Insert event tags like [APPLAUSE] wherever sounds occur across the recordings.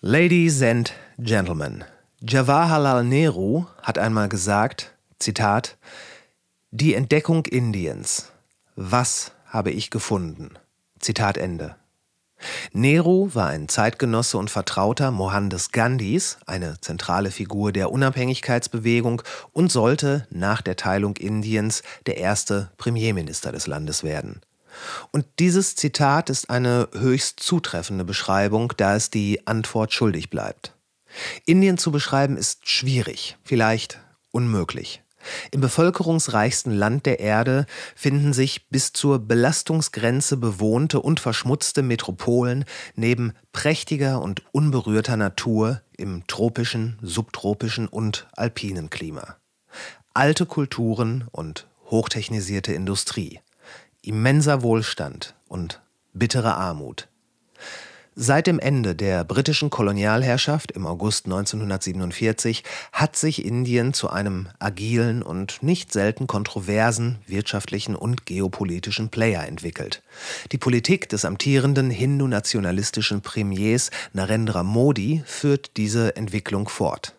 Ladies and Gentlemen, Jawaharlal Nehru hat einmal gesagt, Zitat, Die Entdeckung Indiens. Was habe ich gefunden? Zitat Ende. Nehru war ein Zeitgenosse und Vertrauter Mohandas Gandhis, eine zentrale Figur der Unabhängigkeitsbewegung und sollte nach der Teilung Indiens der erste Premierminister des Landes werden. Und dieses Zitat ist eine höchst zutreffende Beschreibung, da es die Antwort schuldig bleibt. Indien zu beschreiben ist schwierig, vielleicht unmöglich. Im bevölkerungsreichsten Land der Erde finden sich bis zur Belastungsgrenze bewohnte und verschmutzte Metropolen neben prächtiger und unberührter Natur im tropischen, subtropischen und alpinen Klima. Alte Kulturen und hochtechnisierte Industrie immenser Wohlstand und bittere Armut. Seit dem Ende der britischen Kolonialherrschaft im August 1947 hat sich Indien zu einem agilen und nicht selten kontroversen wirtschaftlichen und geopolitischen Player entwickelt. Die Politik des amtierenden hindu-nationalistischen Premiers Narendra Modi führt diese Entwicklung fort.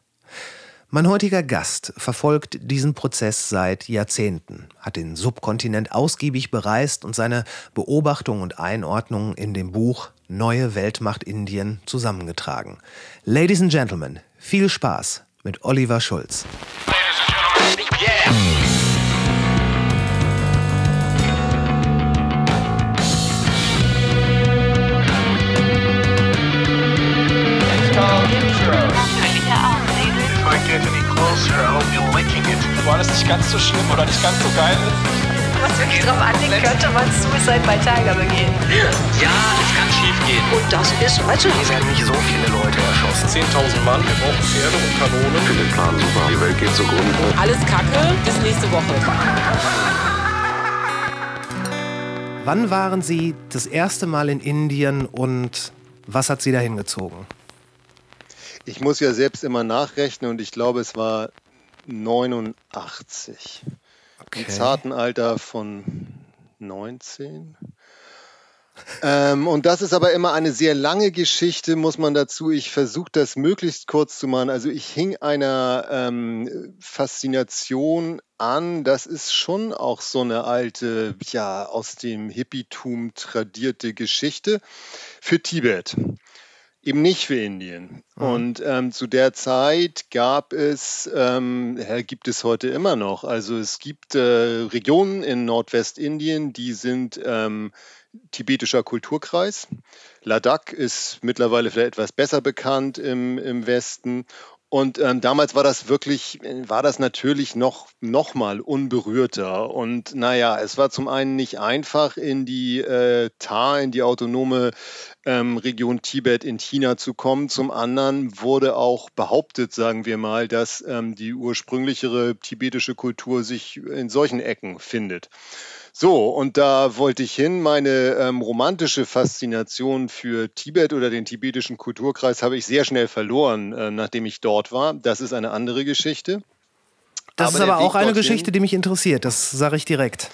Mein heutiger Gast verfolgt diesen Prozess seit Jahrzehnten, hat den Subkontinent ausgiebig bereist und seine Beobachtungen und Einordnungen in dem Buch Neue Weltmacht Indien zusammengetragen. Ladies and Gentlemen, viel Spaß mit Oliver Schulz. Wo alles nicht ganz so schlimm oder nicht ganz so geil ist. Was wirklich drauf anliegt, könnte man Suicide bei Tiger begehen. Ja, es kann schief gehen. Und das ist Mathe. Hier werden nicht so viele Leute erschossen. 10.000 Mann, wir brauchen Pferde und Kanonen. Ich finde den Plan super. Die Welt geht zugrunde. Alles Kacke, bis nächste Woche. Wann waren Sie das erste Mal in Indien und was hat Sie dahin gezogen? Ich muss ja selbst immer nachrechnen und ich glaube, es war 89. Okay. Im zarten Alter von 19. ähm, und das ist aber immer eine sehr lange Geschichte, muss man dazu. Ich versuche das möglichst kurz zu machen. Also ich hing einer ähm, Faszination an. Das ist schon auch so eine alte, ja, aus dem Hippietum tradierte Geschichte für Tibet. Eben nicht für Indien. Mhm. Und ähm, zu der Zeit gab es, ähm, gibt es heute immer noch, also es gibt äh, Regionen in Nordwestindien, die sind ähm, tibetischer Kulturkreis. Ladakh ist mittlerweile vielleicht etwas besser bekannt im, im Westen. Und ähm, damals war das wirklich, war das natürlich noch, noch mal unberührter. Und naja, es war zum einen nicht einfach, in die äh, TAR, in die autonome ähm, Region Tibet in China zu kommen. Zum anderen wurde auch behauptet, sagen wir mal, dass ähm, die ursprünglichere tibetische Kultur sich in solchen Ecken findet. So, und da wollte ich hin. Meine ähm, romantische Faszination für Tibet oder den tibetischen Kulturkreis habe ich sehr schnell verloren, äh, nachdem ich dort war. Das ist eine andere Geschichte. Das Aber ist aber auch Weg eine dorthin- Geschichte, die mich interessiert, das sage ich direkt.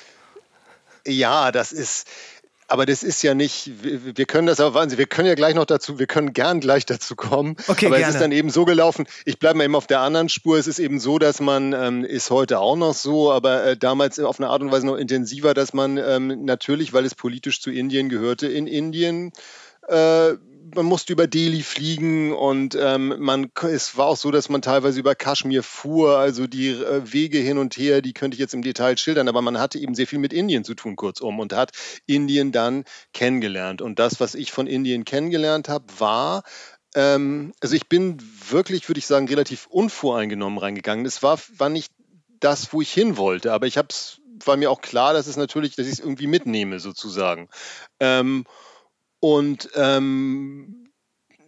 Ja, das ist, aber das ist ja nicht, wir, wir können das aber, Sie, wir können ja gleich noch dazu, wir können gern gleich dazu kommen. Okay, aber es gerne. ist dann eben so gelaufen, ich bleibe mal eben auf der anderen Spur. Es ist eben so, dass man, ähm, ist heute auch noch so, aber äh, damals auf eine Art und Weise noch intensiver, dass man ähm, natürlich, weil es politisch zu Indien gehörte, in Indien äh, man musste über Delhi fliegen und ähm, man, es war auch so, dass man teilweise über Kaschmir fuhr, also die äh, Wege hin und her, die könnte ich jetzt im Detail schildern, aber man hatte eben sehr viel mit Indien zu tun, kurzum, und hat Indien dann kennengelernt. Und das, was ich von Indien kennengelernt habe, war, ähm, also ich bin wirklich, würde ich sagen, relativ unvoreingenommen reingegangen. Es war, war nicht das, wo ich hin wollte, aber ich habe es, war mir auch klar, dass es natürlich, dass ich es irgendwie mitnehme, sozusagen. Ähm, und ähm,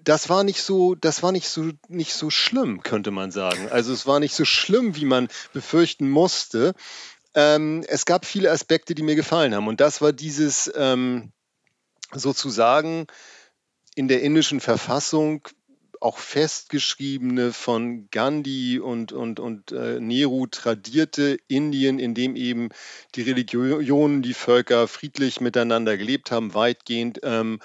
das war nicht so, das war nicht so, nicht so schlimm, könnte man sagen. Also es war nicht so schlimm, wie man befürchten musste. Ähm, es gab viele Aspekte, die mir gefallen haben. Und das war dieses ähm, sozusagen in der indischen Verfassung auch festgeschriebene von Gandhi und, und, und äh, Nehru tradierte Indien, in dem eben die Religionen, die Völker friedlich miteinander gelebt haben, weitgehend. Ähm,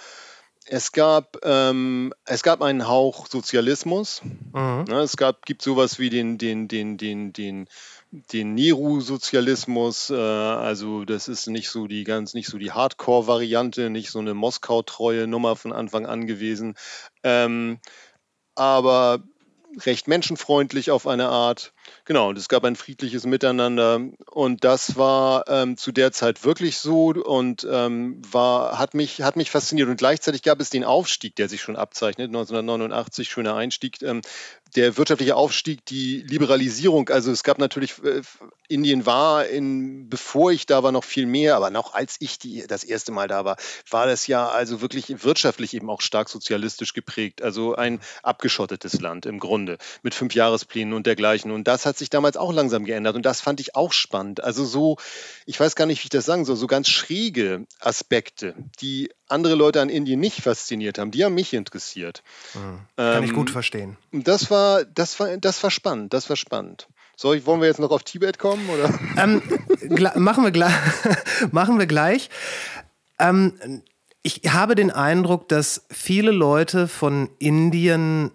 es gab, ähm, es gab einen Hauch Sozialismus. Mhm. Ja, es gab, gibt sowas wie den, den, den, den, den, den Nehru-Sozialismus. Äh, also das ist nicht so die ganz, nicht so die Hardcore-Variante, nicht so eine Moskau-treue Nummer von Anfang an gewesen. Ähm, aber recht menschenfreundlich auf eine Art. Genau, und es gab ein friedliches Miteinander und das war ähm, zu der Zeit wirklich so und ähm, war, hat, mich, hat mich fasziniert. Und gleichzeitig gab es den Aufstieg, der sich schon abzeichnet, 1989, schöner Einstieg, ähm, der wirtschaftliche Aufstieg, die Liberalisierung, also es gab natürlich, äh, Indien war, in, bevor ich da war, noch viel mehr, aber noch als ich die, das erste Mal da war, war das ja also wirklich wirtschaftlich eben auch stark sozialistisch geprägt. Also ein abgeschottetes Land im Grunde mit fünf Jahresplänen und dergleichen. Und das hat sich damals auch langsam geändert und das fand ich auch spannend. Also so, ich weiß gar nicht, wie ich das sagen soll, so ganz schräge Aspekte, die andere Leute an Indien nicht fasziniert haben, die haben mich interessiert. Mhm. Kann ähm, ich gut verstehen. Das war, das war, das war spannend, das war spannend. So, wollen wir jetzt noch auf Tibet kommen? Oder? Ähm, machen, wir gleich, [LAUGHS] machen wir gleich. Ähm, ich habe den Eindruck, dass viele Leute von Indien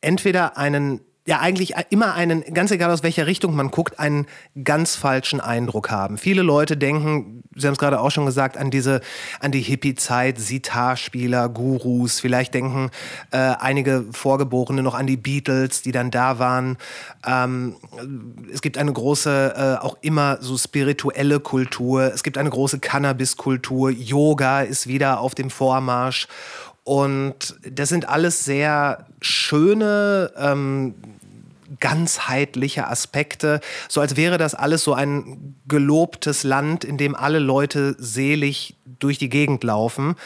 entweder einen ja eigentlich immer einen, ganz egal aus welcher Richtung man guckt, einen ganz falschen Eindruck haben. Viele Leute denken, Sie haben es gerade auch schon gesagt, an diese, an die Hippie-Zeit, Sitar-Spieler, Gurus. Vielleicht denken äh, einige Vorgeborene noch an die Beatles, die dann da waren. Ähm, es gibt eine große, äh, auch immer so spirituelle Kultur. Es gibt eine große Cannabis-Kultur. Yoga ist wieder auf dem Vormarsch. Und das sind alles sehr schöne, ähm, ganzheitliche Aspekte, so als wäre das alles so ein gelobtes Land, in dem alle Leute selig durch die Gegend laufen.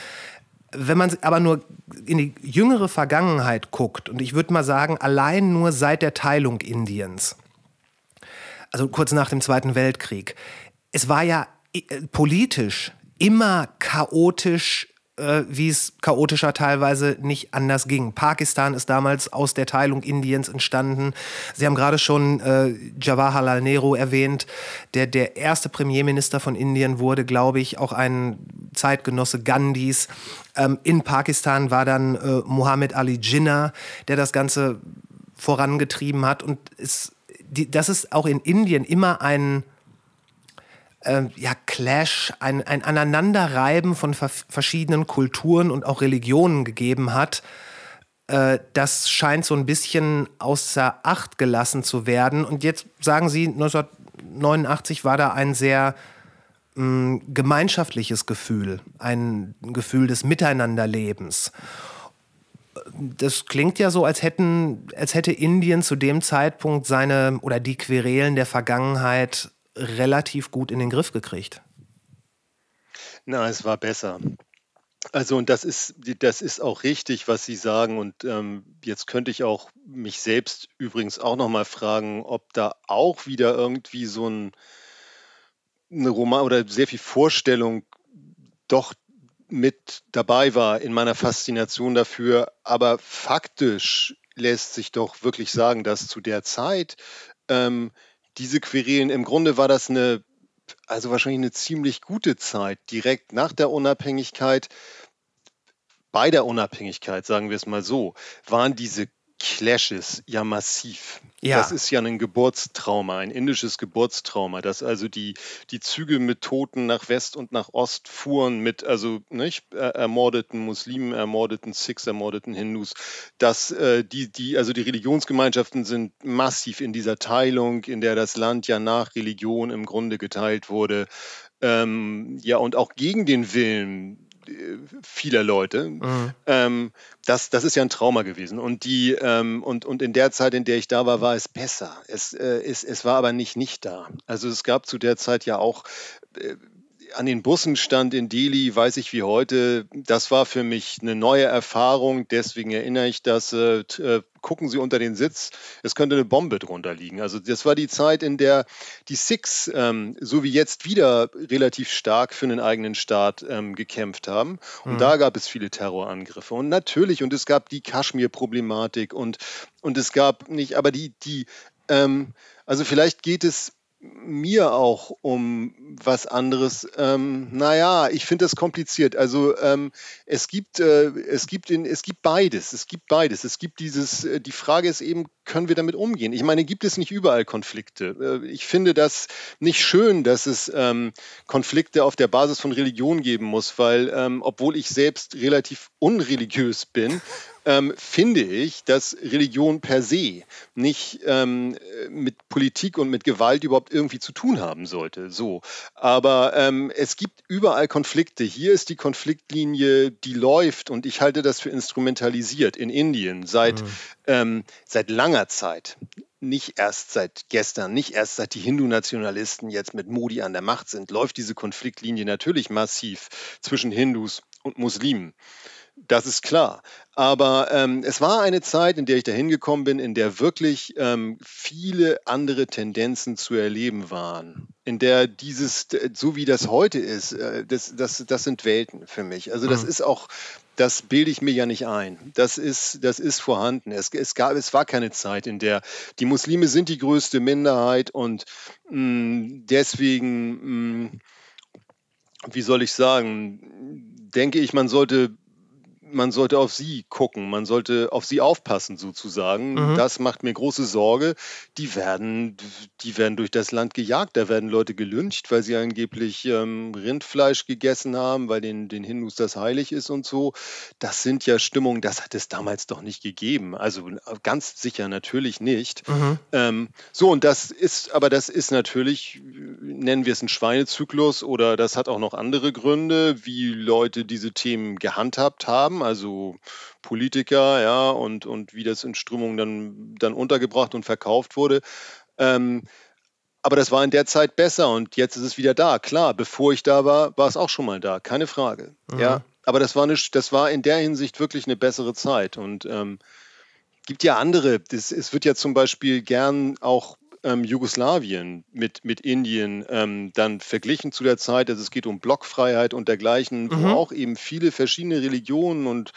Wenn man aber nur in die jüngere Vergangenheit guckt, und ich würde mal sagen, allein nur seit der Teilung Indiens, also kurz nach dem Zweiten Weltkrieg, es war ja äh, politisch immer chaotisch, äh, wie es chaotischer teilweise nicht anders ging. Pakistan ist damals aus der Teilung Indiens entstanden. Sie haben gerade schon äh, Jawaharlal Nehru erwähnt, der der erste Premierminister von Indien wurde, glaube ich, auch ein Zeitgenosse Gandhis. Ähm, in Pakistan war dann äh, Muhammad Ali Jinnah, der das Ganze vorangetrieben hat. Und es, die, das ist auch in Indien immer ein äh, ja, Clash, ein, ein Aneinanderreiben von verschiedenen Kulturen und auch Religionen gegeben hat, äh, das scheint so ein bisschen außer Acht gelassen zu werden. Und jetzt sagen Sie, 1989 war da ein sehr mh, mm, gemeinschaftliches Gefühl, ein Gefühl des Miteinanderlebens das klingt ja so, als hätten, als hätte Indien zu dem Zeitpunkt seine oder die Querelen der Vergangenheit relativ gut in den Griff gekriegt. Na, es war besser. Also und das ist, das ist auch richtig, was Sie sagen. Und ähm, jetzt könnte ich auch mich selbst übrigens auch noch mal fragen, ob da auch wieder irgendwie so ein eine Roman oder sehr viel Vorstellung doch mit dabei war in meiner Faszination dafür. Aber faktisch lässt sich doch wirklich sagen, dass zu der Zeit ähm, diese Querelen, im Grunde war das eine, also wahrscheinlich eine ziemlich gute Zeit, direkt nach der Unabhängigkeit, bei der Unabhängigkeit, sagen wir es mal so, waren diese Clashes ja massiv. Ja. Das ist ja ein Geburtstrauma, ein indisches Geburtstrauma, dass also die, die Züge mit Toten nach West und nach Ost fuhren, mit also nicht, ermordeten Muslimen, ermordeten Sikhs, ermordeten Hindus, dass äh, die, die, also die Religionsgemeinschaften sind massiv in dieser Teilung, in der das Land ja nach Religion im Grunde geteilt wurde. Ähm, ja, und auch gegen den Willen vieler Leute. Mhm. Ähm, das, das ist ja ein Trauma gewesen. Und, die, ähm, und, und in der Zeit, in der ich da war, war es besser. Es, äh, es, es war aber nicht nicht da. Also es gab zu der Zeit ja auch äh, an den Bussen stand in Delhi, weiß ich wie heute, das war für mich eine neue Erfahrung. Deswegen erinnere ich das. Äh, äh, gucken Sie unter den Sitz, es könnte eine Bombe drunter liegen. Also das war die Zeit, in der die Sikhs, ähm, so wie jetzt wieder, relativ stark für einen eigenen Staat ähm, gekämpft haben. Und mhm. da gab es viele Terrorangriffe. Und natürlich, und es gab die Kaschmir-Problematik und, und es gab nicht, aber die, die ähm, also vielleicht geht es mir auch um was anderes. Ähm, naja, ich finde das kompliziert. Also ähm, es gibt, äh, es gibt in, es gibt beides. Es gibt beides. Es gibt dieses, äh, die Frage ist eben, können wir damit umgehen? Ich meine, gibt es nicht überall Konflikte? Äh, ich finde das nicht schön, dass es ähm, Konflikte auf der Basis von Religion geben muss, weil ähm, obwohl ich selbst relativ unreligiös bin, ähm, finde ich, dass Religion per se nicht ähm, mit Politik und mit Gewalt überhaupt irgendwie zu tun haben sollte. So. Aber ähm, es gibt überall Konflikte. Hier ist die Konfliktlinie, die läuft und ich halte das für instrumentalisiert in Indien seit, mhm. Ähm, seit langer Zeit nicht erst seit gestern, nicht erst seit die Hindu-Nationalisten jetzt mit Modi an der Macht sind, läuft diese Konfliktlinie natürlich massiv zwischen Hindus und Muslimen. Das ist klar. Aber ähm, es war eine Zeit, in der ich da hingekommen bin, in der wirklich ähm, viele andere Tendenzen zu erleben waren. In der dieses, so wie das heute ist, äh, das, das, das sind Welten für mich. Also das mhm. ist auch, das bilde ich mir ja nicht ein. Das ist, das ist vorhanden. Es, es, gab, es war keine Zeit, in der die Muslime sind die größte Minderheit und mh, mm, deswegen, mh, mm, wie soll ich sagen, denke ich, man sollte man sollte auf sie gucken, man sollte auf sie aufpassen sozusagen. Mhm. Das macht mir große Sorge. Die werden, die werden durch das Land gejagt, da werden Leute gelyncht, weil sie angeblich ähm, Rindfleisch gegessen haben, weil den, den Hindus das heilig ist und so. Das sind ja Stimmungen, das hat es damals doch nicht gegeben. Also ganz sicher natürlich nicht. Mhm. Ähm, so, und das ist, aber das ist natürlich, nennen wir es einen Schweinezyklus oder das hat auch noch andere Gründe, wie Leute diese Themen gehandhabt haben haben, also Politiker, ja, und, und wie das in Strömungen dann, dann untergebracht und verkauft wurde. Ähm, aber das war in der Zeit besser und jetzt ist es wieder da. Klar, bevor ich da war, war es auch schon mal da, keine Frage. Mhm. Ja, aber das war, eine, das war in der Hinsicht wirklich eine bessere Zeit und ähm, gibt ja andere. Das, es wird ja zum Beispiel gern auch ähm, Jugoslawien mit, mit Indien ähm, dann verglichen zu der Zeit, also es geht um Blockfreiheit und dergleichen, mhm. wo auch eben viele verschiedene Religionen und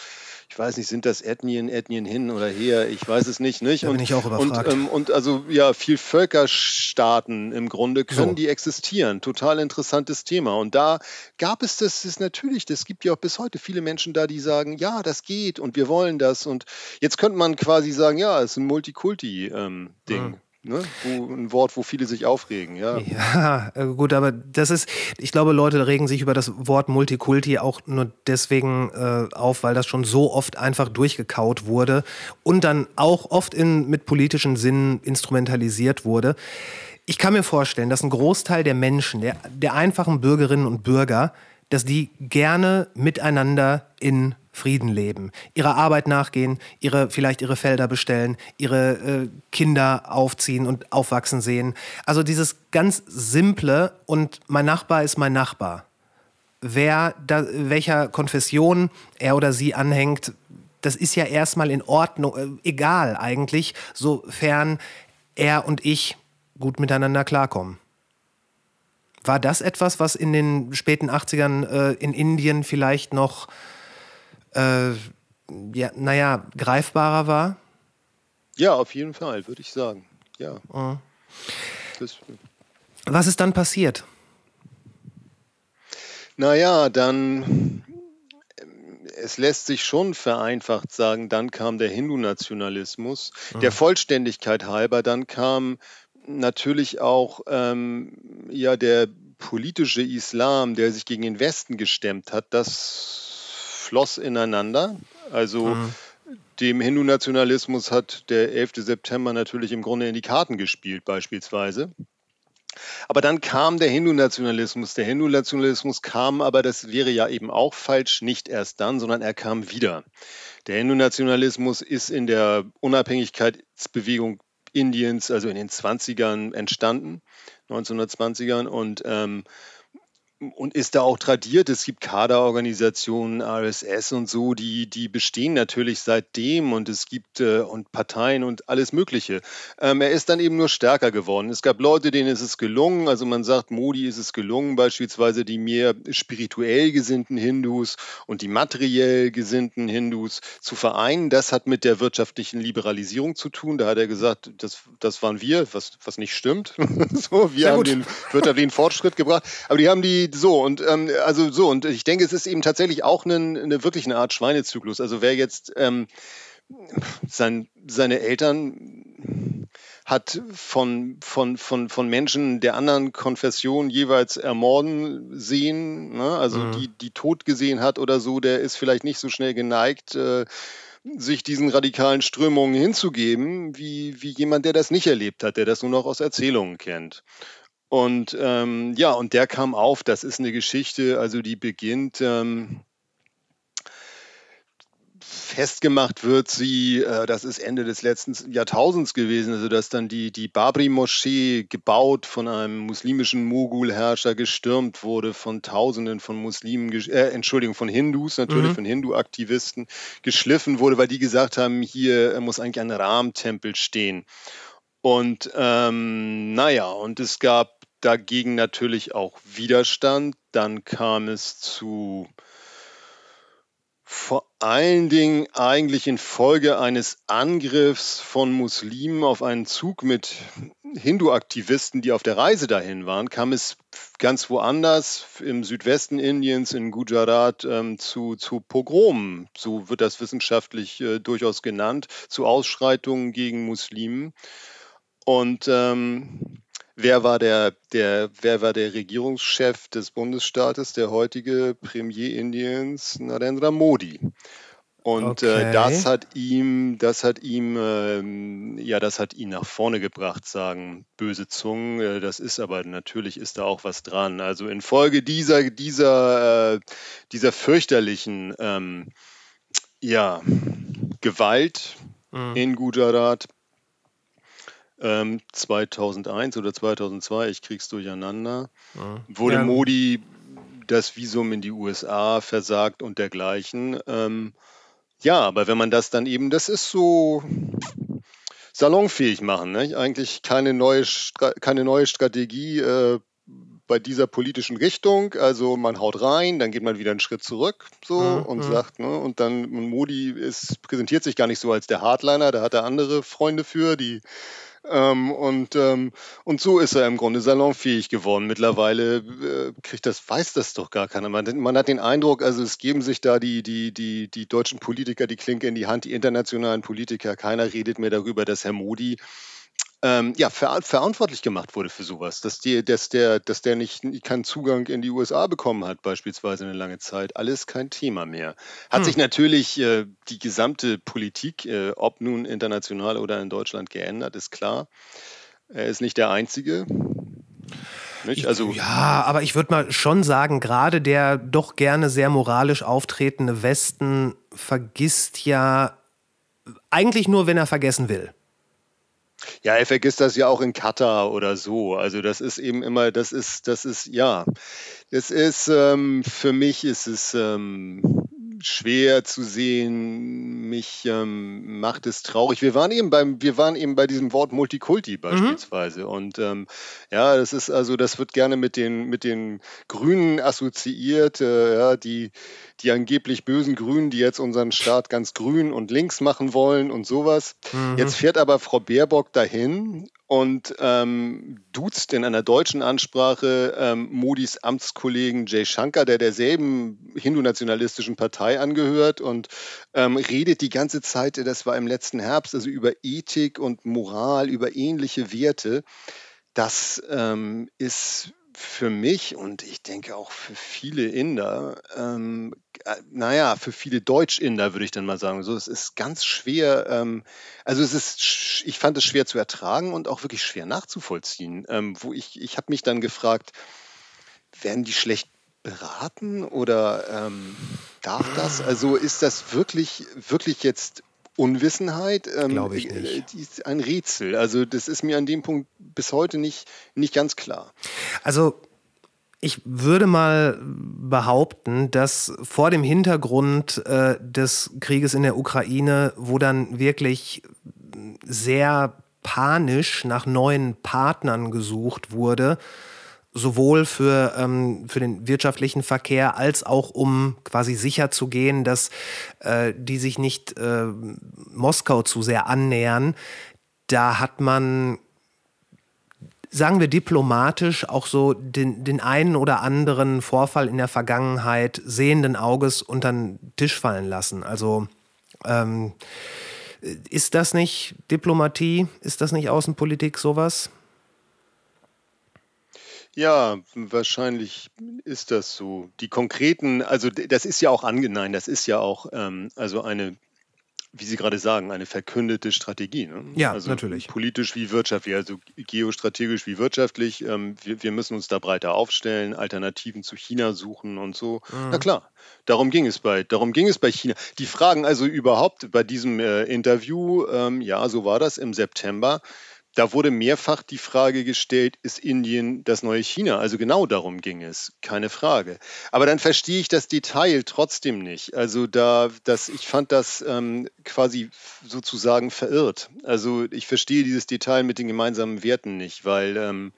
ich weiß nicht, sind das Ethnien, Ethnien hin oder her, ich weiß es nicht. nicht? Da bin ich auch überfragt. Und, ähm, und also ja, viel Völkerstaaten im Grunde können so. die existieren. Total interessantes Thema. Und da gab es das, ist natürlich, das gibt ja auch bis heute viele Menschen da, die sagen, ja, das geht und wir wollen das. Und jetzt könnte man quasi sagen, ja, es ist ein Multikulti-Ding. Ähm, mhm. Ne? Wo, ein Wort, wo viele sich aufregen, ja. Ja, äh, gut, aber das ist, ich glaube, Leute regen sich über das Wort Multikulti auch nur deswegen äh, auf, weil das schon so oft einfach durchgekaut wurde und dann auch oft in, mit politischen Sinnen instrumentalisiert wurde. Ich kann mir vorstellen, dass ein Großteil der Menschen, der, der einfachen Bürgerinnen und Bürger, dass die gerne miteinander in Frieden leben, ihrer Arbeit nachgehen, ihre, vielleicht ihre Felder bestellen, ihre äh, Kinder aufziehen und aufwachsen sehen. Also dieses ganz simple und mein Nachbar ist mein Nachbar. Wer da, welcher Konfession er oder sie anhängt, das ist ja erstmal in Ordnung, äh, egal eigentlich, sofern er und ich gut miteinander klarkommen. War das etwas, was in den späten 80ern äh, in Indien vielleicht noch äh, ja, naja, greifbarer war? Ja, auf jeden Fall, würde ich sagen. Ja. Mhm. Das, Was ist dann passiert? Naja, dann, es lässt sich schon vereinfacht sagen, dann kam der Hindu-Nationalismus. Mhm. Der Vollständigkeit halber, dann kam natürlich auch ähm, ja, der politische Islam, der sich gegen den Westen gestemmt hat. Das floss ineinander. Also mhm. dem Hindu-Nationalismus hat der 11. September natürlich im Grunde in die Karten gespielt, beispielsweise. Aber dann kam der Hindu-Nationalismus. Der Hindu-Nationalismus kam, aber das wäre ja eben auch falsch, nicht erst dann, sondern er kam wieder. Der Hindu-Nationalismus ist in der Unabhängigkeitsbewegung Indiens, also in den 20ern entstanden, 1920ern. Und ähm, und ist da auch tradiert. Es gibt Kaderorganisationen, RSS und so, die, die bestehen natürlich seitdem und es gibt äh, und Parteien und alles Mögliche. Ähm, er ist dann eben nur stärker geworden. Es gab Leute, denen ist es gelungen, also man sagt, Modi ist es gelungen, beispielsweise die mehr spirituell gesinnten Hindus und die materiell gesinnten Hindus zu vereinen. Das hat mit der wirtschaftlichen Liberalisierung zu tun. Da hat er gesagt, das, das waren wir, was, was nicht stimmt. [LAUGHS] so, wir haben den wirtschaftlichen Fortschritt gebracht. Aber die haben die so und ähm, also so und ich denke, es ist eben tatsächlich auch eine, eine wirklich eine Art Schweinezyklus. Also wer jetzt ähm, sein, seine Eltern hat von, von, von, von Menschen der anderen Konfession jeweils ermorden sehen, ne? also mhm. die, die tot gesehen hat oder so, der ist vielleicht nicht so schnell geneigt, äh, sich diesen radikalen Strömungen hinzugeben, wie, wie jemand, der das nicht erlebt hat, der das nur noch aus Erzählungen kennt. Und ähm, ja, und der kam auf. Das ist eine Geschichte, also die beginnt. Ähm, festgemacht wird sie, äh, das ist Ende des letzten Jahrtausends gewesen, also dass dann die, die Babri-Moschee gebaut von einem muslimischen Mogulherrscher gestürmt wurde, von Tausenden von Muslimen, äh, Entschuldigung, von Hindus natürlich, mhm. von Hindu-Aktivisten geschliffen wurde, weil die gesagt haben, hier muss eigentlich ein Rahmentempel stehen. Und ähm, naja, und es gab dagegen natürlich auch Widerstand. Dann kam es zu vor allen Dingen eigentlich infolge eines Angriffs von Muslimen auf einen Zug mit Hindu-Aktivisten, die auf der Reise dahin waren, kam es ganz woanders im Südwesten Indiens, in Gujarat, ähm, zu, zu Pogromen, so wird das wissenschaftlich äh, durchaus genannt, zu Ausschreitungen gegen Muslimen. Und ähm, Wer war der, der, wer war der Regierungschef des Bundesstaates, der heutige Premier Indiens, Narendra Modi? Und äh, okay. äh, das hat ihm, das hat ihm, äh, ja, das hat ihn nach vorne gebracht, sagen böse Zungen. Äh, das ist aber natürlich ist da auch was dran. Also infolge dieser, dieser, äh, dieser fürchterlichen, ähm, ja, Gewalt mhm. in Gujarat 2001 ähm, oder 2002, ich krieg's durcheinander, ja. wurde ja. Modi das Visum in die USA versagt und dergleichen. Ähm, ja, aber wenn man das dann eben, das ist so salonfähig machen, ne? eigentlich keine neue, keine neue Strategie äh, bei dieser politischen Richtung. Also man haut rein, dann geht man wieder einen Schritt zurück so mhm. und sagt, ne, und dann Modi ist, präsentiert sich gar nicht so als der Hardliner, da hat er andere Freunde für, die ähm, und, ähm, und so ist er im Grunde salonfähig geworden. Mittlerweile äh, kriegt das, weiß das doch gar keiner. Man, man, hat den Eindruck, also es geben sich da die, die, die, die deutschen Politiker die Klinke in die Hand, die internationalen Politiker. Keiner redet mehr darüber, dass Herr Modi ähm, ja, ver verantwortlich gemacht wurde für sowas, dass, die, dass, der, dass der nicht keinen Zugang in die USA bekommen hat, beispielsweise eine lange Zeit. Alles kein Thema mehr. Hat hm. sich natürlich äh, die gesamte Politik, äh, ob nun international oder in Deutschland, geändert, ist klar. Er ist nicht der Einzige. Nicht? Also, ja, aber ich würde mal schon sagen, gerade der doch gerne sehr moralisch auftretende Westen vergisst ja eigentlich nur, wenn er vergessen will. Ja, er vergisst das ja auch in Katar oder so. Also das ist eben immer, das ist, das ist, ja, das ist, ähm, für mich ist es ähm, schwer zu sehen. Mich ähm, macht es traurig. Wir waren eben beim, wir waren eben bei diesem Wort Multikulti mhm. beispielsweise. Mhm. Und ähm, ja, das ist also, das wird gerne mit den, mit den Grünen assoziiert, äh, ja, die, die angeblich bösen Grünen, die jetzt unseren Staat ganz grün und links machen wollen und sowas. Mhm. Jetzt fährt aber Frau Baerbock dahin und ähm, duzt in einer deutschen Ansprache ähm, Modis Amtskollegen Jay Shankar, der derselben hindu-nationalistischen Partei angehört und ähm, redet die ganze Zeit, das war im letzten Herbst, also über Ethik und Moral, über ähnliche Werte. Das ähm, ist für mich und ich denke auch für viele Inder, ähm, äh, naja, für viele Deutsch-Inder würde ich dann mal sagen, so, es ist ganz schwer, ähm, also es ist, ich fand es schwer zu ertragen und auch wirklich schwer nachzuvollziehen, ähm, wo ich, ich habe mich dann gefragt, werden die schlecht beraten oder ähm, darf das? Also ist das wirklich, wirklich jetzt Unwissenheit, ähm, Glaube ich nicht. Äh, ist ein Rätsel. Also das ist mir an dem Punkt bis heute nicht, nicht ganz klar. Also ich würde mal behaupten, dass vor dem Hintergrund äh, des Krieges in der Ukraine, wo dann wirklich sehr panisch nach neuen Partnern gesucht wurde, sowohl für, ähm, für den wirtschaftlichen Verkehr als auch um quasi sicher zu gehen, dass äh, die sich nicht äh, Moskau zu sehr annähern. Da hat man sagen wir diplomatisch, auch so den, den einen oder anderen Vorfall in der Vergangenheit sehenden Auges unter den Tisch fallen lassen. Also ähm, ist das nicht Diplomatie? Ist das nicht Außenpolitik sowas? Ja, wahrscheinlich ist das so. Die konkreten, also das ist ja auch angenehm, das ist ja auch ähm, also eine wie Sie gerade sagen, eine verkündete Strategie. Ne? Ja, also natürlich. Politisch wie wirtschaftlich, also geostrategisch wie wirtschaftlich. Ähm, wir, wir, müssen uns da breiter aufstellen, Alternativen zu China suchen und so. Mhm. Na klar, darum ging es bei, darum ging es bei China. Die Fragen also überhaupt bei diesem äh, Interview, ähm, ja, so war das im September. Da wurde mehrfach die Frage gestellt, ist Indien das neue China? Also genau darum ging es, keine Frage. Aber dann verstehe ich das Detail trotzdem nicht. Also da, das, ich fand das ähm, quasi sozusagen verirrt. Also ich verstehe dieses Detail mit den gemeinsamen Werten nicht, weil ähm,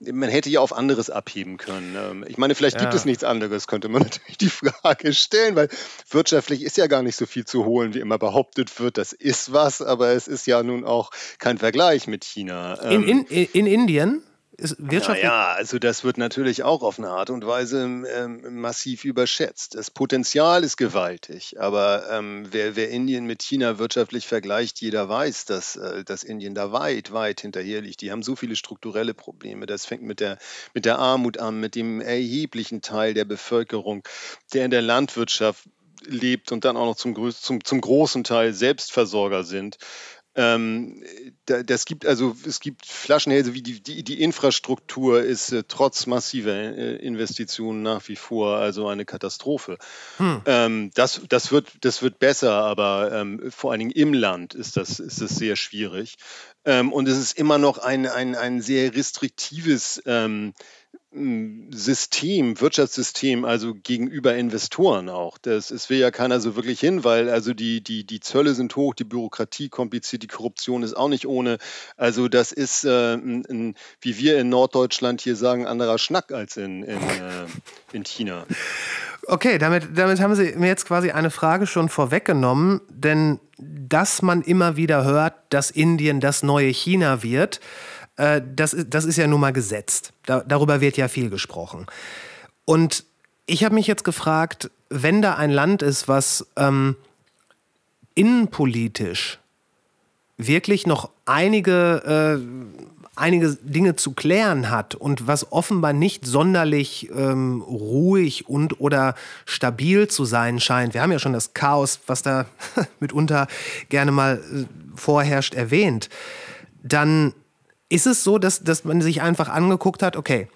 man hätte ja auf anderes abheben können. Ähm, ich meine, vielleicht gibt ja. es nichts anderes, könnte man [LAUGHS] natürlich die Frage stellen, weil wirtschaftlich ist ja gar nicht so viel zu holen, wie immer behauptet wird. Das ist was, aber es ist ja nun auch kein Vergleich mit China. In, in, in Indien ist wirtschaftlich. Ja, also das wird natürlich auch auf eine Art und Weise ähm, massiv überschätzt. Das Potenzial ist gewaltig, aber ähm, wer, wer, Indien mit China wirtschaftlich vergleicht, jeder weiß, dass, äh, dass Indien da weit, weit hinterher liegt. Die haben so viele strukturelle Probleme. Das fängt mit der, mit der Armut an, mit dem erheblichen Teil der Bevölkerung, der in der Landwirtschaft lebt und dann auch noch zum, zum, zum großen Teil Selbstversorger sind. Ähm, das gibt also es gibt Flaschenhälse wie die, die, die Infrastruktur ist äh, trotz massiver äh, Investitionen nach wie vor also eine Katastrophe. Hm. Ähm, das, das, wird, das wird besser, aber ähm, vor allen Dingen im Land ist das, ist das sehr schwierig. Ähm, und es ist immer noch ein, ein, ein sehr restriktives ähm, System, Wirtschaftssystem, also gegenüber Investoren auch. Das, es will ja keiner so wirklich hin, weil also die, die, die Zölle sind hoch, die Bürokratie kompliziert, die Korruption ist auch nicht ohne. Also das ist, äh, ein, wie wir in Norddeutschland hier sagen, anderer Schnack als in, in, äh, in China. Okay, damit, damit haben Sie mir jetzt quasi eine Frage schon vorweggenommen, denn dass man immer wieder hört, dass Indien das neue China wird, äh, das, das ist ja nun mal gesetzt. Da, darüber wird ja viel gesprochen. Und ich habe mich jetzt gefragt, wenn da ein Land ist, was ähm, innenpolitisch wirklich noch einige, äh, einige Dinge zu klären hat und was offenbar nicht sonderlich ähm, ruhig und oder stabil zu sein scheint. Wir haben ja schon das Chaos, was da [LAUGHS] mitunter gerne mal äh, vorherrscht, erwähnt. Dann ist es so, dass, dass man sich einfach angeguckt hat, okay,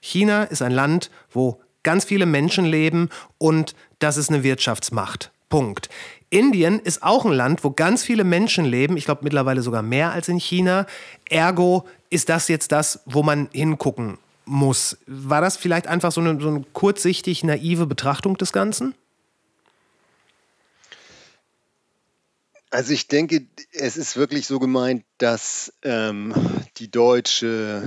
China ist ein Land, wo ganz viele Menschen leben und das ist eine Wirtschaftsmacht. Punkt. Indien ist auch ein Land, wo ganz viele Menschen leben, ich glaube mittlerweile sogar mehr als in China. Ergo ist das jetzt das, wo man hingucken muss. War das vielleicht einfach so eine, so eine kurzsichtig naive Betrachtung des Ganzen? Also ich denke, es ist wirklich so gemeint, dass ähm, die deutsche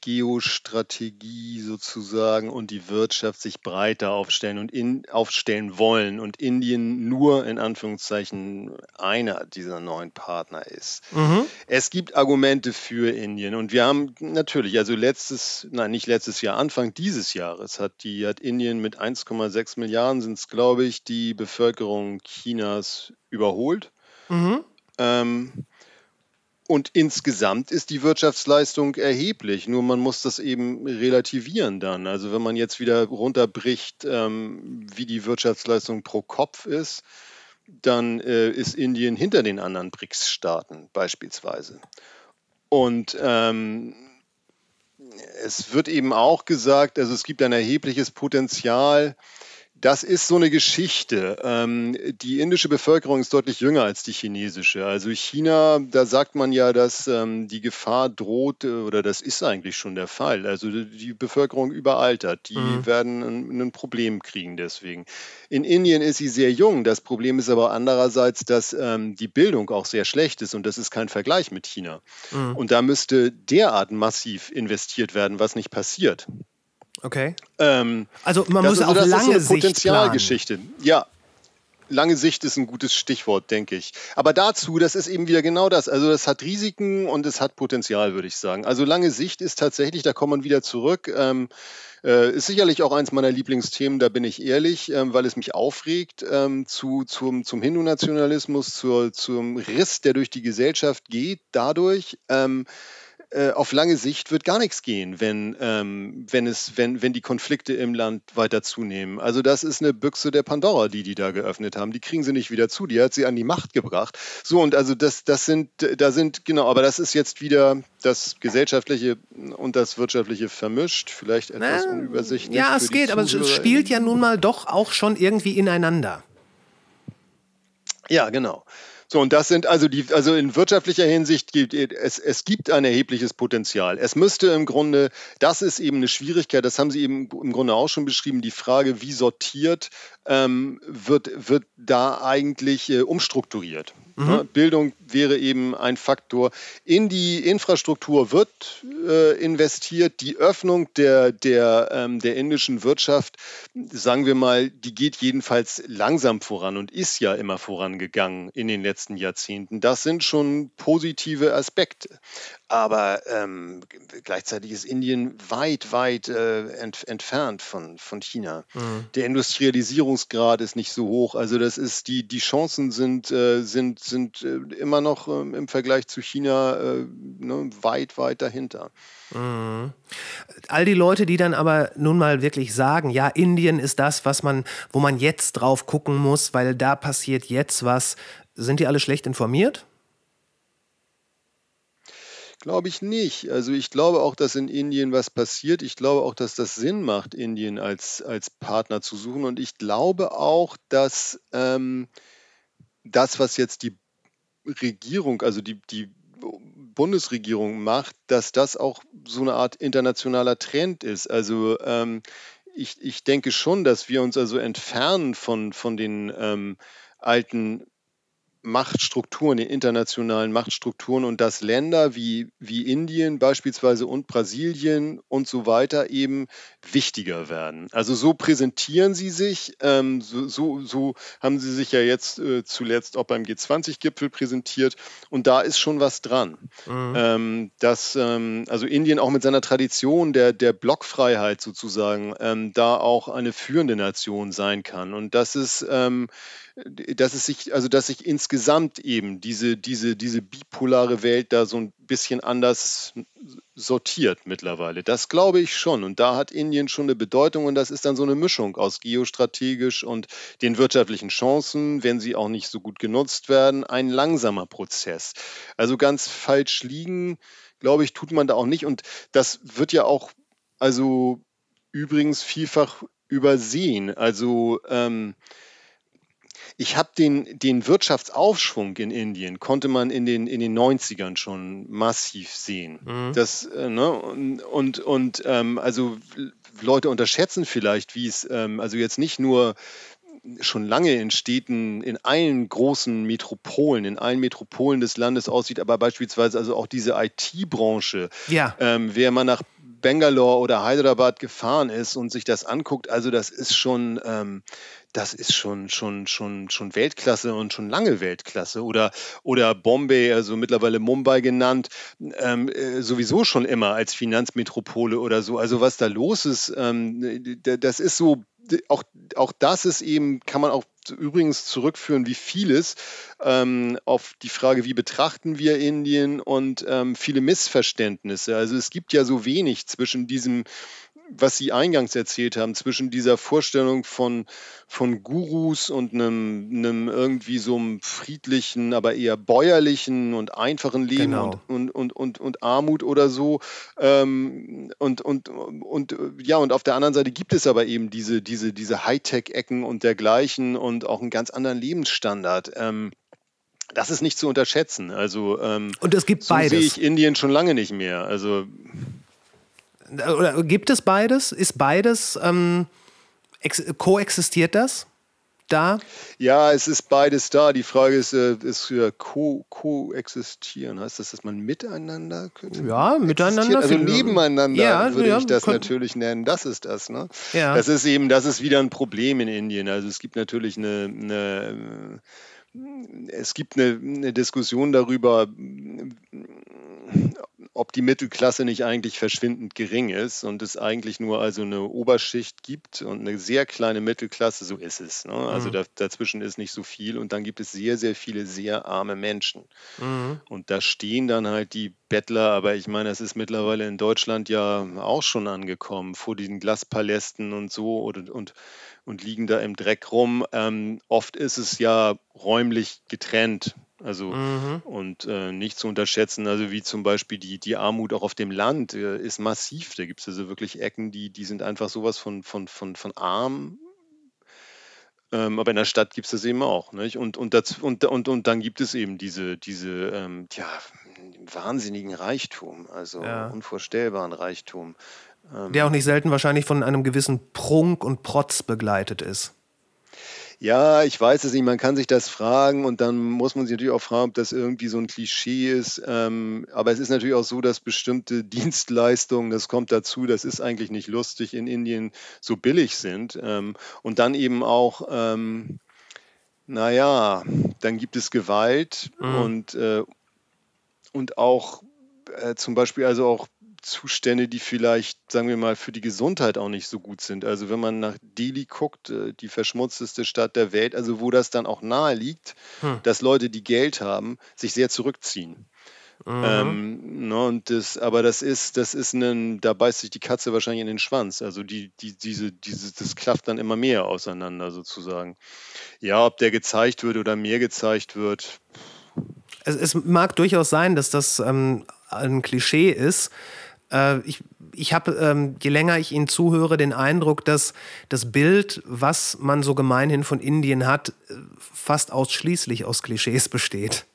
Geostrategie sozusagen und die Wirtschaft sich breiter aufstellen und in, aufstellen wollen und Indien nur in Anführungszeichen einer dieser neuen Partner ist. Mhm. Es gibt Argumente für Indien und wir haben natürlich, also letztes, nein, nicht letztes Jahr, Anfang dieses Jahres hat die hat Indien mit 1,6 Milliarden sind es, glaube ich, die Bevölkerung Chinas überholt. Mhm. Ähm, und insgesamt ist die Wirtschaftsleistung erheblich, nur man muss das eben relativieren dann. Also wenn man jetzt wieder runterbricht, ähm, wie die Wirtschaftsleistung pro Kopf ist, dann äh, ist Indien hinter den anderen BRICS-Staaten beispielsweise. Und ähm, es wird eben auch gesagt, also es gibt ein erhebliches Potenzial, Das ist so eine Geschichte. Ähm, die indische Bevölkerung ist deutlich jünger als die chinesische. Also China, da sagt man ja, dass ähm, die Gefahr droht, äh, oder das ist eigentlich schon der Fall. Also die Bevölkerung überaltert. Die mhm. werden ein, ein, Problem kriegen deswegen. In Indien ist sie sehr jung. Das Problem ist aber andererseits, dass ähm, die Bildung auch sehr schlecht ist und das ist kein Vergleich mit China. Mhm. Und da müsste derart massiv investiert werden, was nicht passiert. Okay. Ähm, also man muss auf lange ist so eine Potenzialgeschichte. Ja, lange Sicht ist ein gutes Stichwort, denke ich. Aber dazu, das ist eben wieder genau das. Also das hat Risiken und es hat Potenzial, würde ich sagen. Also lange Sicht ist tatsächlich, da kommt man wieder zurück. Ähm, äh, ist sicherlich auch eins meiner Lieblingsthemen, da bin ich ehrlich, ähm, weil es mich aufregt ähm, zu, zum, zum Hindu-Nationalismus, zum Riss, der durch die Gesellschaft geht, dadurch. Ähm, äh, auf lange Sicht wird gar nichts gehen, wenn, ähm, wenn, es, wenn, wenn die Konflikte im Land weiter zunehmen. Also das ist eine Büchse der Pandora, die die da geöffnet haben. Die kriegen sie nicht wieder zu. Die hat sie an die Macht gebracht. So und also das, das sind, da sind genau. Aber das ist jetzt wieder das gesellschaftliche und das wirtschaftliche vermischt. Vielleicht etwas Na, unübersichtlich. Ja, es geht, aber es spielt ja nun mal doch auch schon irgendwie ineinander. Ja, genau. So, und das sind also die, also in wirtschaftlicher Hinsicht gibt es, es gibt ein erhebliches Potenzial. Es müsste im Grunde, das ist eben eine Schwierigkeit, das haben Sie eben im Grunde auch schon beschrieben, die Frage, wie sortiert ähm, wird, wird da eigentlich äh, umstrukturiert. Mhm. Bildung wäre eben ein Faktor. In die Infrastruktur wird äh, investiert. Die Öffnung der, der, ähm, der indischen Wirtschaft, sagen wir mal, die geht jedenfalls langsam voran und ist ja immer vorangegangen in den letzten Jahrzehnten. Das sind schon positive Aspekte. Aber ähm, gleichzeitig ist Indien weit, weit äh, ent entfernt von, von China. Mhm. Der Industrialisierungsgrad ist nicht so hoch. Also das ist, die, die Chancen sind, äh, sind, sind äh, immer noch ähm, im Vergleich zu China äh, ne, weit, weit dahinter. Mhm. All die Leute, die dann aber nun mal wirklich sagen, ja, Indien ist das, was man, wo man jetzt drauf gucken muss, weil da passiert jetzt was, sind die alle schlecht informiert? Glaube ich nicht. Also ich glaube auch, dass in Indien was passiert. Ich glaube auch, dass das Sinn macht, Indien als, als Partner zu suchen. Und ich glaube auch, dass ähm, das, was jetzt die Regierung, also die, die Bundesregierung macht, dass das auch so eine Art internationaler Trend ist. Also ähm, ich, ich denke schon, dass wir uns also entfernen von, von den ähm, alten Machtstrukturen, den internationalen Machtstrukturen und dass Länder wie, wie Indien beispielsweise und Brasilien und so weiter eben wichtiger werden. Also so präsentieren sie sich, ähm, so, so, so, haben sie sich ja jetzt äh, zuletzt auch beim G20-Gipfel präsentiert und da ist schon was dran. Mhm. Ähm, dass ähm, also Indien auch mit seiner Tradition der, der Blockfreiheit sozusagen ähm, da auch eine führende Nation sein kann und das ist ähm, dass es sich, also dass sich insgesamt eben diese, diese, diese bipolare Welt da so ein bisschen anders sortiert mittlerweile. Das glaube ich schon. Und da hat Indien schon eine Bedeutung und das ist dann so eine Mischung aus geostrategisch und den wirtschaftlichen Chancen, wenn sie auch nicht so gut genutzt werden, ein langsamer Prozess. Also ganz falsch liegen, glaube ich, tut man da auch nicht. Und das wird ja auch, also übrigens vielfach übersehen. Also ähm, ich habe den, den Wirtschaftsaufschwung in Indien, konnte man in den, in den 90ern schon massiv sehen. Mhm. Das, äh, ne, und, und, und ähm, also Leute unterschätzen vielleicht, wie es, ähm, also jetzt nicht nur schon lange in Städten, in allen großen Metropolen, in allen Metropolen des Landes aussieht, aber beispielsweise also auch diese IT-Branche. Ja. Ähm, wer mal nach Bangalore oder Hyderabad gefahren ist und sich das anguckt, also das ist schon, ähm, das ist schon, schon, schon, schon Weltklasse und schon lange Weltklasse. Oder, oder Bombay, also mittlerweile Mumbai genannt, ähm, äh, sowieso schon immer als Finanzmetropole oder so. Also was da los ist, ähm, das ist so auch, auch das ist eben, kann man auch übrigens zurückführen, wie vieles ähm, auf die Frage, wie betrachten wir Indien und ähm, viele Missverständnisse. Also es gibt ja so wenig zwischen diesem was Sie eingangs erzählt haben, zwischen dieser Vorstellung von, von Gurus und einem, einem irgendwie so einem friedlichen, aber eher bäuerlichen und einfachen Leben Genau. und, und, und, und, und Armut oder so. Ähm, und, und, und ja, und auf der anderen Seite gibt es aber eben diese, diese, diese Hightech-Ecken und dergleichen und auch einen ganz anderen Lebensstandard. Ähm, das ist nicht zu unterschätzen. Also ähm, Und es gibt so sehe beides. ich Indien schon lange nicht mehr. Also Oder gibt es beides? Ist beides, ähm, ex koexistiert das da? Ja, es ist beides da. Die Frage ist, äh, ist für co koexistieren. Heißt das, dass man miteinander Ja, miteinander? Also nebeneinander Ja, würde ja, ich das natürlich nennen. Das ist das. Ne? Ja. Das ist eben, das ist wieder ein Problem in Indien. Also es gibt natürlich eine, eine es gibt eine, eine Diskussion darüber, ob die Mittelklasse nicht eigentlich verschwindend gering ist und es eigentlich nur also eine Oberschicht gibt und eine sehr kleine Mittelklasse, so ist es. Ne? Also da, dazwischen ist nicht so viel und dann gibt es sehr, sehr viele sehr arme Menschen. Und da stehen dann halt die Bettler, aber ich meine, das ist mittlerweile in Deutschland ja auch schon angekommen, vor diesen Glaspalästen und so und, und, und liegen da im Dreck rum. Ähm, oft ist es ja räumlich getrennt. Also und äh, nicht zu unterschätzen, also wie zum Beispiel die, die Armut auch auf dem Land äh, ist massiv. Da gibt es also wirklich Ecken, die, die sind einfach sowas von, von, von, von arm. Ähm, aber in der Stadt gibt es das eben auch. Nicht? Und, und, daz- und, und, und dann gibt es eben diese, diese ähm, ja, wahnsinnigen Reichtum, also Ja. unvorstellbaren Reichtum. Der auch nicht selten wahrscheinlich von einem gewissen Prunk und Protz begleitet ist. Ja, ich weiß es nicht, man kann sich das fragen und dann muss man sich natürlich auch fragen, ob das irgendwie so ein Klischee ist. Ähm, aber es ist natürlich auch so, dass bestimmte [LAUGHS] Dienstleistungen, das kommt dazu, das ist eigentlich nicht lustig, in Indien so billig sind. Ähm, und dann eben auch, ähm, naja, dann gibt es Gewalt und, äh, und auch äh, zum Beispiel also auch Zustände, die vielleicht, sagen wir mal, für die Gesundheit auch nicht so gut sind. Also wenn man nach Delhi guckt, äh, die verschmutzteste Stadt der Welt, also wo das dann auch nahe liegt, dass Leute, die Geld haben, sich sehr zurückziehen. Ähm, ne, und das, aber das ist, das ist ein, da beißt sich die Katze wahrscheinlich in den Schwanz. Also die, die, diese, diese, das klafft dann immer mehr auseinander sozusagen. Ja, ob der gezeigt wird oder mehr gezeigt wird, Es, es mag durchaus sein, dass das ähm, ein Klischee ist. Äh, ich ich habe, ähm, je länger ich Ihnen zuhöre, den Eindruck, dass das Bild, was man so gemeinhin von Indien hat, äh, fast ausschließlich aus Klischees besteht.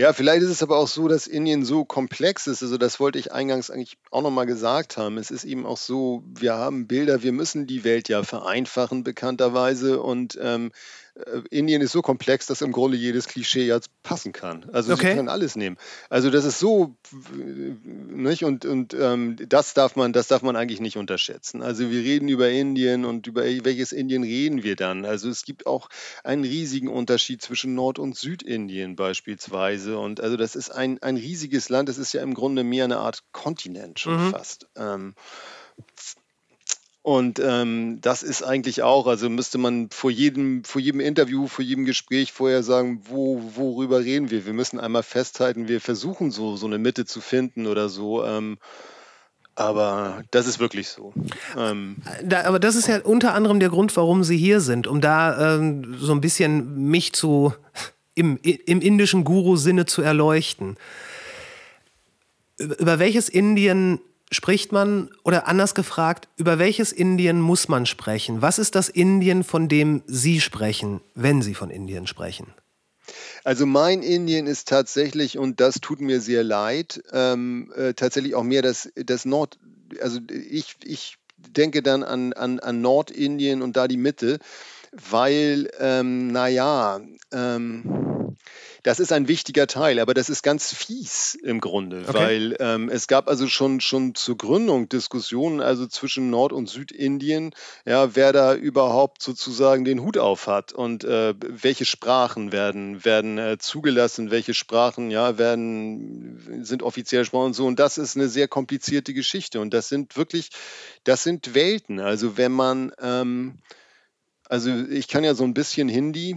Ja, vielleicht ist es aber auch so, dass Indien so komplex ist. Also das wollte ich eingangs eigentlich auch nochmal gesagt haben. Es ist eben auch so, wir haben Bilder, wir müssen die Welt ja vereinfachen, bekannterweise. Und ähm, äh, Indien ist so komplex, dass im Grunde jedes Klischee jetzt passen kann. Also Okay. sie können alles nehmen. Also das ist so, äh, nicht? Und, und ähm, das darf man, das darf man eigentlich nicht unterschätzen. Also wir reden über Indien und über welches Indien reden wir dann? Also es gibt auch einen riesigen Unterschied zwischen Nord- und Südindien beispielsweise. Und also das ist ein, ein riesiges Land. Das ist ja im Grunde mehr eine Art Kontinent schon fast. Ähm, und ähm, das ist eigentlich auch, also müsste man vor jedem, vor jedem Interview, vor jedem Gespräch vorher sagen, wo, worüber reden wir? Wir müssen einmal festhalten, wir versuchen so, so eine Mitte zu finden oder so. Ähm, aber das ist wirklich so. Ähm, Da, aber das ist ja unter anderem der Grund, warum Sie hier sind, um da ähm, so ein bisschen mich zu im, im indischen Guru-Sinne zu erleuchten. Über, über welches Indien spricht man, oder anders gefragt, über welches Indien muss man sprechen? Was ist das Indien, von dem Sie sprechen, wenn Sie von Indien sprechen? Also mein Indien ist tatsächlich, und das tut mir sehr leid, ähm, äh, tatsächlich auch mehr das, das Nord, also ich, ich denke dann an, an, an Nordindien und da die Mitte, weil, ähm, naja, ähm, das ist ein wichtiger Teil, aber das ist ganz fies im Grunde, Okay. weil ähm, es gab also schon, schon zur Gründung Diskussionen also zwischen Nord- und Südindien, ja, wer da überhaupt sozusagen den Hut auf hat und äh, welche Sprachen werden, werden äh, zugelassen, welche Sprachen ja, werden, sind offiziell gesprochen und so. Und das ist eine sehr komplizierte Geschichte. Und das sind wirklich, das sind Welten. Also wenn man, ähm, also ich kann ja so ein bisschen Hindi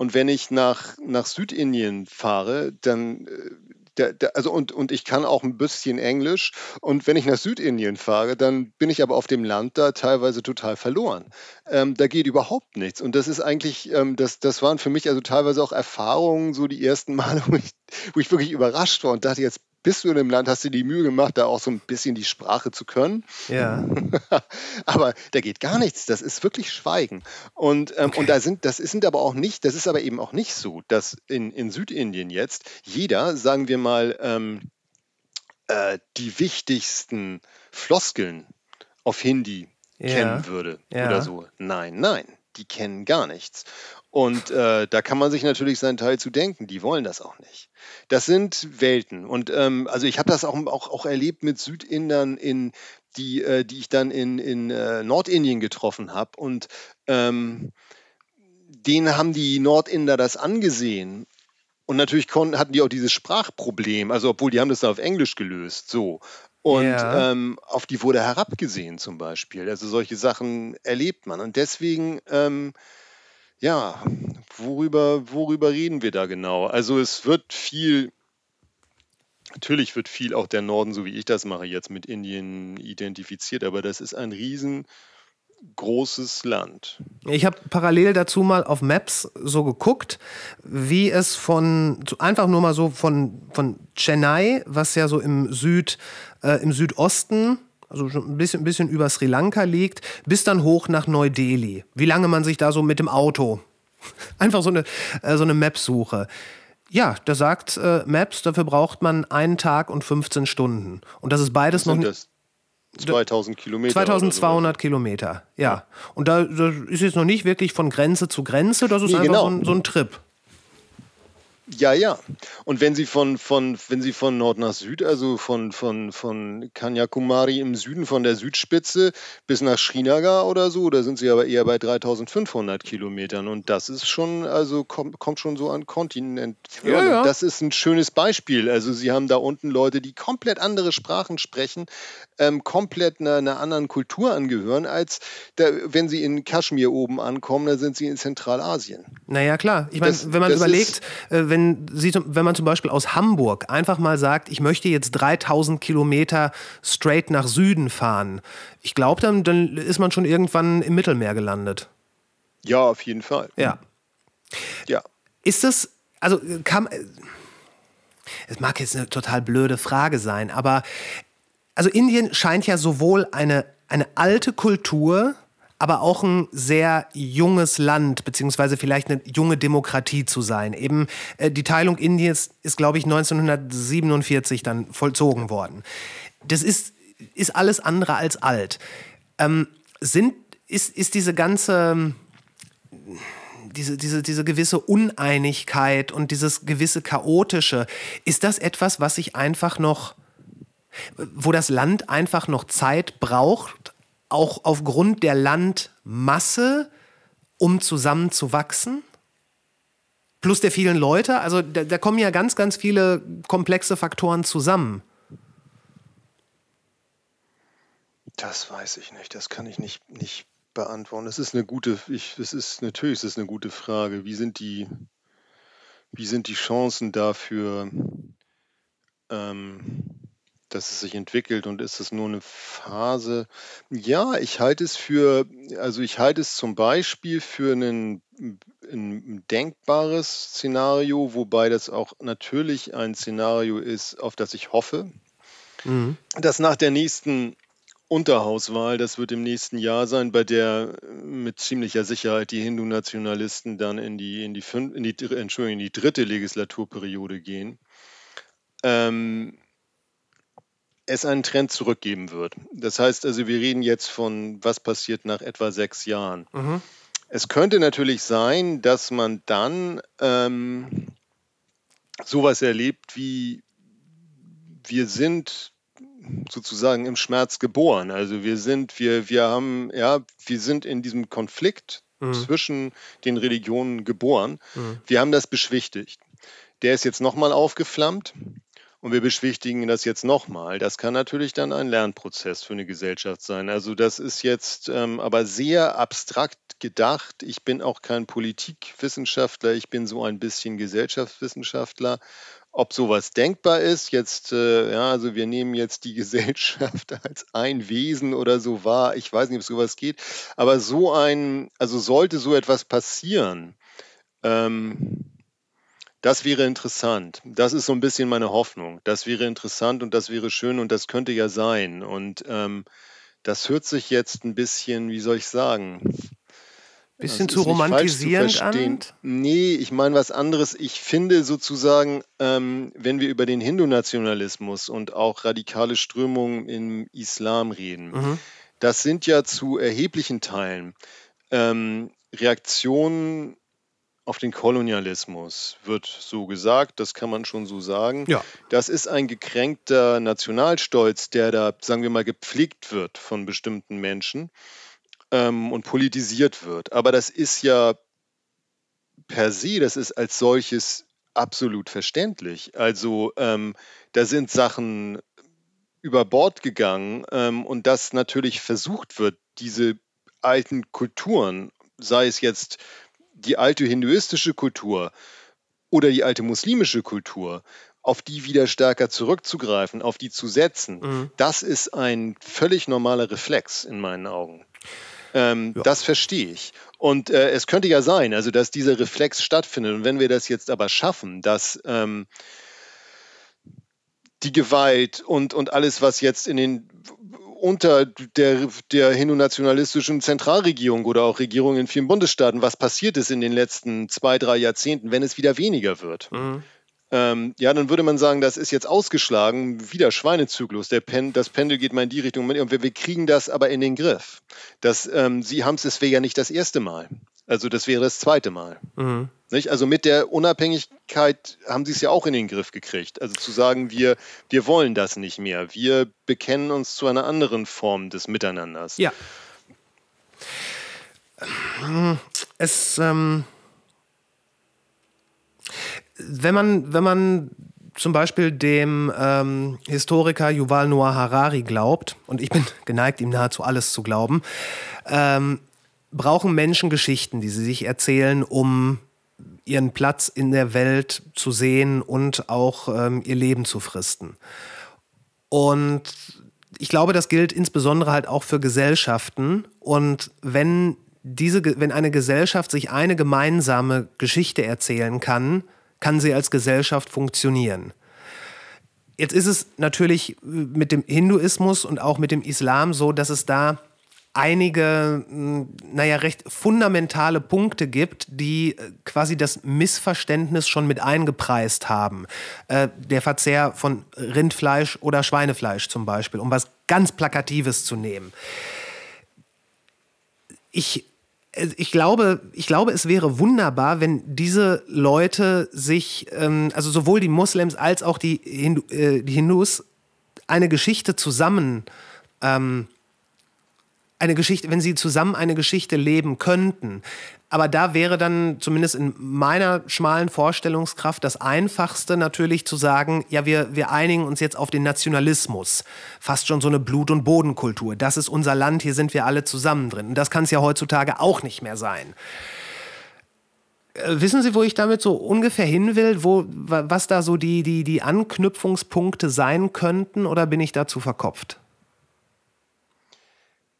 und wenn ich nach, nach Südindien fahre, dann, äh, also und, und ich kann auch ein bisschen Englisch. Und wenn ich nach Südindien fahre, dann bin ich aber auf dem Land da teilweise total verloren. Ähm, da geht überhaupt nichts. Und das ist eigentlich, ähm, das, das waren für mich also teilweise auch Erfahrungen, so die ersten Male, [LAUGHS] wo ich, wo ich wirklich überrascht war und dachte, jetzt bist du in dem Land, hast du die Mühe gemacht, da auch so ein bisschen die Sprache zu können. Ja. [LAUGHS] aber da geht gar nichts. Das ist wirklich Schweigen. Und, ähm, okay. und da sind, das sind aber auch nicht, das ist aber eben auch nicht so, dass in, in Südindien jetzt jeder, sagen wir mal, ähm, äh, die wichtigsten Floskeln auf Hindi ja. kennen würde ja. oder so. Nein, nein, die kennen gar nichts. Und äh, da kann man sich natürlich seinen Teil zu denken. Die wollen das auch nicht. Das sind Welten. Und ähm, also ich habe das auch, auch, auch erlebt mit Südindern, in, die, äh, die ich dann in, in äh, Nordindien getroffen habe. Und ähm, denen haben die Nordinder das angesehen. Und natürlich konnten, hatten die auch dieses Sprachproblem. Also obwohl die haben das dann auf Englisch gelöst. So. Und ja. ähm, auf die wurde herabgesehen zum Beispiel. Also solche Sachen erlebt man. Und deswegen ähm, ja, worüber, worüber reden wir da genau? Also es wird viel, natürlich wird viel auch der Norden, so wie ich das mache, jetzt mit Indien identifiziert, aber das ist ein riesengroßes Land. Ich habe parallel dazu mal auf Maps so geguckt, wie es von, einfach nur mal so von, von Chennai, was ja so im, Süd, äh, im Südosten also schon ein bisschen, ein bisschen über Sri Lanka liegt, bis dann hoch nach Neu-Delhi. Wie lange man sich da so mit dem Auto, [LAUGHS] einfach so eine, äh, so eine Map-Suche. Ja, da sagt äh, Maps, dafür braucht man einen Tag und 15 Stunden. Und das ist beides noch nicht. 2000 Kilometer. 2200 so. Kilometer, ja. Und da, das ist jetzt noch nicht wirklich von Grenze zu Grenze, das ist nee, einfach genau. so, ein, so ein Trip. Ja, ja. Und wenn Sie von, von, wenn Sie von Nord nach Süd, also von, von, von Kanyakumari im Süden, von der Südspitze bis nach Srinagar oder so, da sind Sie aber eher bei 3500 Kilometern. Und das ist schon, also kommt, kommt schon so an Kontinent. Ja, ja. Das ist ein schönes Beispiel. Also Sie haben da unten Leute, die komplett andere Sprachen sprechen, ähm, komplett einer, einer, anderen Kultur angehören, als da, wenn Sie in Kaschmir oben ankommen, da sind Sie in Zentralasien. Naja, klar. Ich meine, wenn man überlegt, äh, wenn Sie, wenn man zum Beispiel aus Hamburg einfach mal sagt, ich möchte jetzt 3000 Kilometer straight nach Süden fahren, ich glaube, dann, dann ist man schon irgendwann im Mittelmeer gelandet. Ja, auf jeden Fall. Ja. Ja. Ist das, also kann, es mag jetzt eine total blöde Frage sein, aber also Indien scheint ja sowohl eine, eine alte Kultur aber auch ein sehr junges Land, beziehungsweise vielleicht eine junge Demokratie zu sein. Eben äh, die Teilung Indiens ist, glaube ich, 1947 dann vollzogen worden. Das ist, ist alles andere als alt. Ähm, sind, ist, ist diese ganze diese, diese, diese gewisse Uneinigkeit und dieses gewisse Chaotische, ist das etwas, was sich einfach noch, wo das Land einfach noch Zeit braucht, auch aufgrund der Landmasse, um zusammenzuwachsen? Plus der vielen Leute, also da, da kommen ja ganz, ganz viele komplexe Faktoren zusammen. Das weiß ich nicht, das kann ich nicht, nicht beantworten. Das ist eine gute, ich, das ist natürlich das ist eine gute Frage. Wie sind die, wie sind die Chancen dafür, ähm, dass es sich entwickelt und ist es nur eine Phase? Ja, ich halte es für, also ich halte es zum Beispiel für einen, ein denkbares Szenario, wobei das auch natürlich ein Szenario ist, auf das ich hoffe, mhm. dass nach der nächsten Unterhauswahl, das wird im nächsten Jahr sein, bei der mit ziemlicher Sicherheit die Hindu-Nationalisten dann in die, in die, fünf, in die, Entschuldigung, in die dritte Legislaturperiode gehen. Ähm, es einen Trend zurückgeben wird. Das heißt also, wir reden jetzt von, was passiert nach etwa sechs Jahren. Mhm. Es könnte natürlich sein, dass man dann ähm, sowas erlebt wie, wir sind sozusagen im Schmerz geboren. Also wir sind, wir, wir haben, ja, wir sind in diesem Konflikt mhm. zwischen den Religionen geboren. Mhm. Wir haben das beschwichtigt. Der ist jetzt nochmal aufgeflammt. Und wir beschwichtigen das jetzt nochmal. Das kann natürlich dann ein Lernprozess für eine Gesellschaft sein. Also das ist jetzt ähm, aber sehr abstrakt gedacht. Ich bin auch kein Politikwissenschaftler, ich bin so ein bisschen Gesellschaftswissenschaftler ob sowas denkbar ist, jetzt, äh, ja, also wir nehmen jetzt die [LAUGHS] Gesellschaft als ein Wesen oder so wahr, ich weiß nicht, ob sowas geht, aber so ein, also sollte so etwas passieren, ähm, das wäre interessant. Das ist so ein bisschen meine Hoffnung. Das wäre interessant und das wäre schön und das könnte ja sein. Und ähm, das hört sich jetzt ein bisschen, wie soll ich sagen, Bisschen zu romantisierend zu an? Nee, ich meine was anderes. Ich finde sozusagen, ähm, wenn wir über den Hindu-Nationalismus und auch radikale Strömungen im Islam reden, mhm. das sind ja zu erheblichen Teilen ähm, Reaktionen auf den Kolonialismus, wird so gesagt, das kann man schon so sagen. Ja. Das ist ein gekränkter Nationalstolz, der da, sagen wir mal, gepflegt wird von bestimmten Menschen ähm, und politisiert wird. Aber das ist ja per se, das ist als solches absolut verständlich. Also ähm, da sind Sachen über Bord gegangen ähm, und dass natürlich versucht wird, diese alten Kulturen, sei es jetzt die alte hinduistische Kultur oder die alte muslimische Kultur, auf die wieder stärker zurückzugreifen, auf die zu setzen, mhm. das ist ein völlig normaler Reflex in meinen Augen. Ähm, ja. Das verstehe ich. Und äh, es könnte ja sein, also dass dieser Reflex stattfindet. Und wenn wir das jetzt aber schaffen, dass ähm, die Gewalt und, und alles, was jetzt in den unter der, der hindu-nationalistischen Zentralregierung oder auch Regierungen in vielen Bundesstaaten, was passiert ist in den letzten zwei, drei Jahrzehnten, wenn es wieder weniger wird. Mhm ähm, ja, dann würde man sagen, das ist jetzt ausgeschlagen, wieder Schweinezyklus. Der Pen, das Pendel geht mal in die Richtung und wir, wir kriegen das aber in den Griff. Das, ähm, Sie haben es, es wäre ja nicht das erste Mal. Also das wäre das zweite Mal. Mhm. Nicht? Also mit der Unabhängigkeit haben Sie es ja auch in den Griff gekriegt. Also zu sagen, wir, wir wollen das nicht mehr. Wir bekennen uns zu einer anderen Form des Miteinanders. Ja. Es ähm wenn man, wenn man zum Beispiel dem ähm, Historiker Yuval Noah Harari glaubt, und ich bin [LAUGHS] geneigt, ihm nahezu alles zu glauben, ähm, brauchen Menschen Geschichten, die sie sich erzählen, um ihren Platz in der Welt zu sehen und auch ähm, ihr Leben zu fristen. Und ich glaube, das gilt insbesondere halt auch für Gesellschaften. Und wenn diese, wenn eine Gesellschaft sich eine gemeinsame Geschichte erzählen kann, kann sie als Gesellschaft funktionieren. Jetzt ist es natürlich mit dem Hinduismus und auch mit dem Islam so, dass es da einige, hm, naja, recht fundamentale Punkte gibt, die äh, quasi das Missverständnis schon mit eingepreist haben. Äh, der Verzehr von Rindfleisch oder Schweinefleisch zum Beispiel, um was ganz Plakatives zu nehmen. Ich äh, ich glaube, ich glaube, es wäre wunderbar, wenn diese Leute sich, ähm, also sowohl die Moslems als auch die, Hindu, die Hindus, eine Geschichte zusammen ähm, eine Geschichte, wenn sie zusammen eine Geschichte leben könnten. Aber da wäre dann zumindest in meiner schmalen Vorstellungskraft das Einfachste natürlich zu sagen, ja, wir, wir einigen uns jetzt auf den Nationalismus. Fast schon so eine Blut- und Bodenkultur. Das ist unser Land, hier sind wir alle zusammen drin. Und das kann es ja heutzutage auch nicht mehr sein. Äh, wissen Sie, wo ich damit so ungefähr hin will, wo, was da so die, die, die Anknüpfungspunkte sein könnten, oder bin ich dazu verkopft?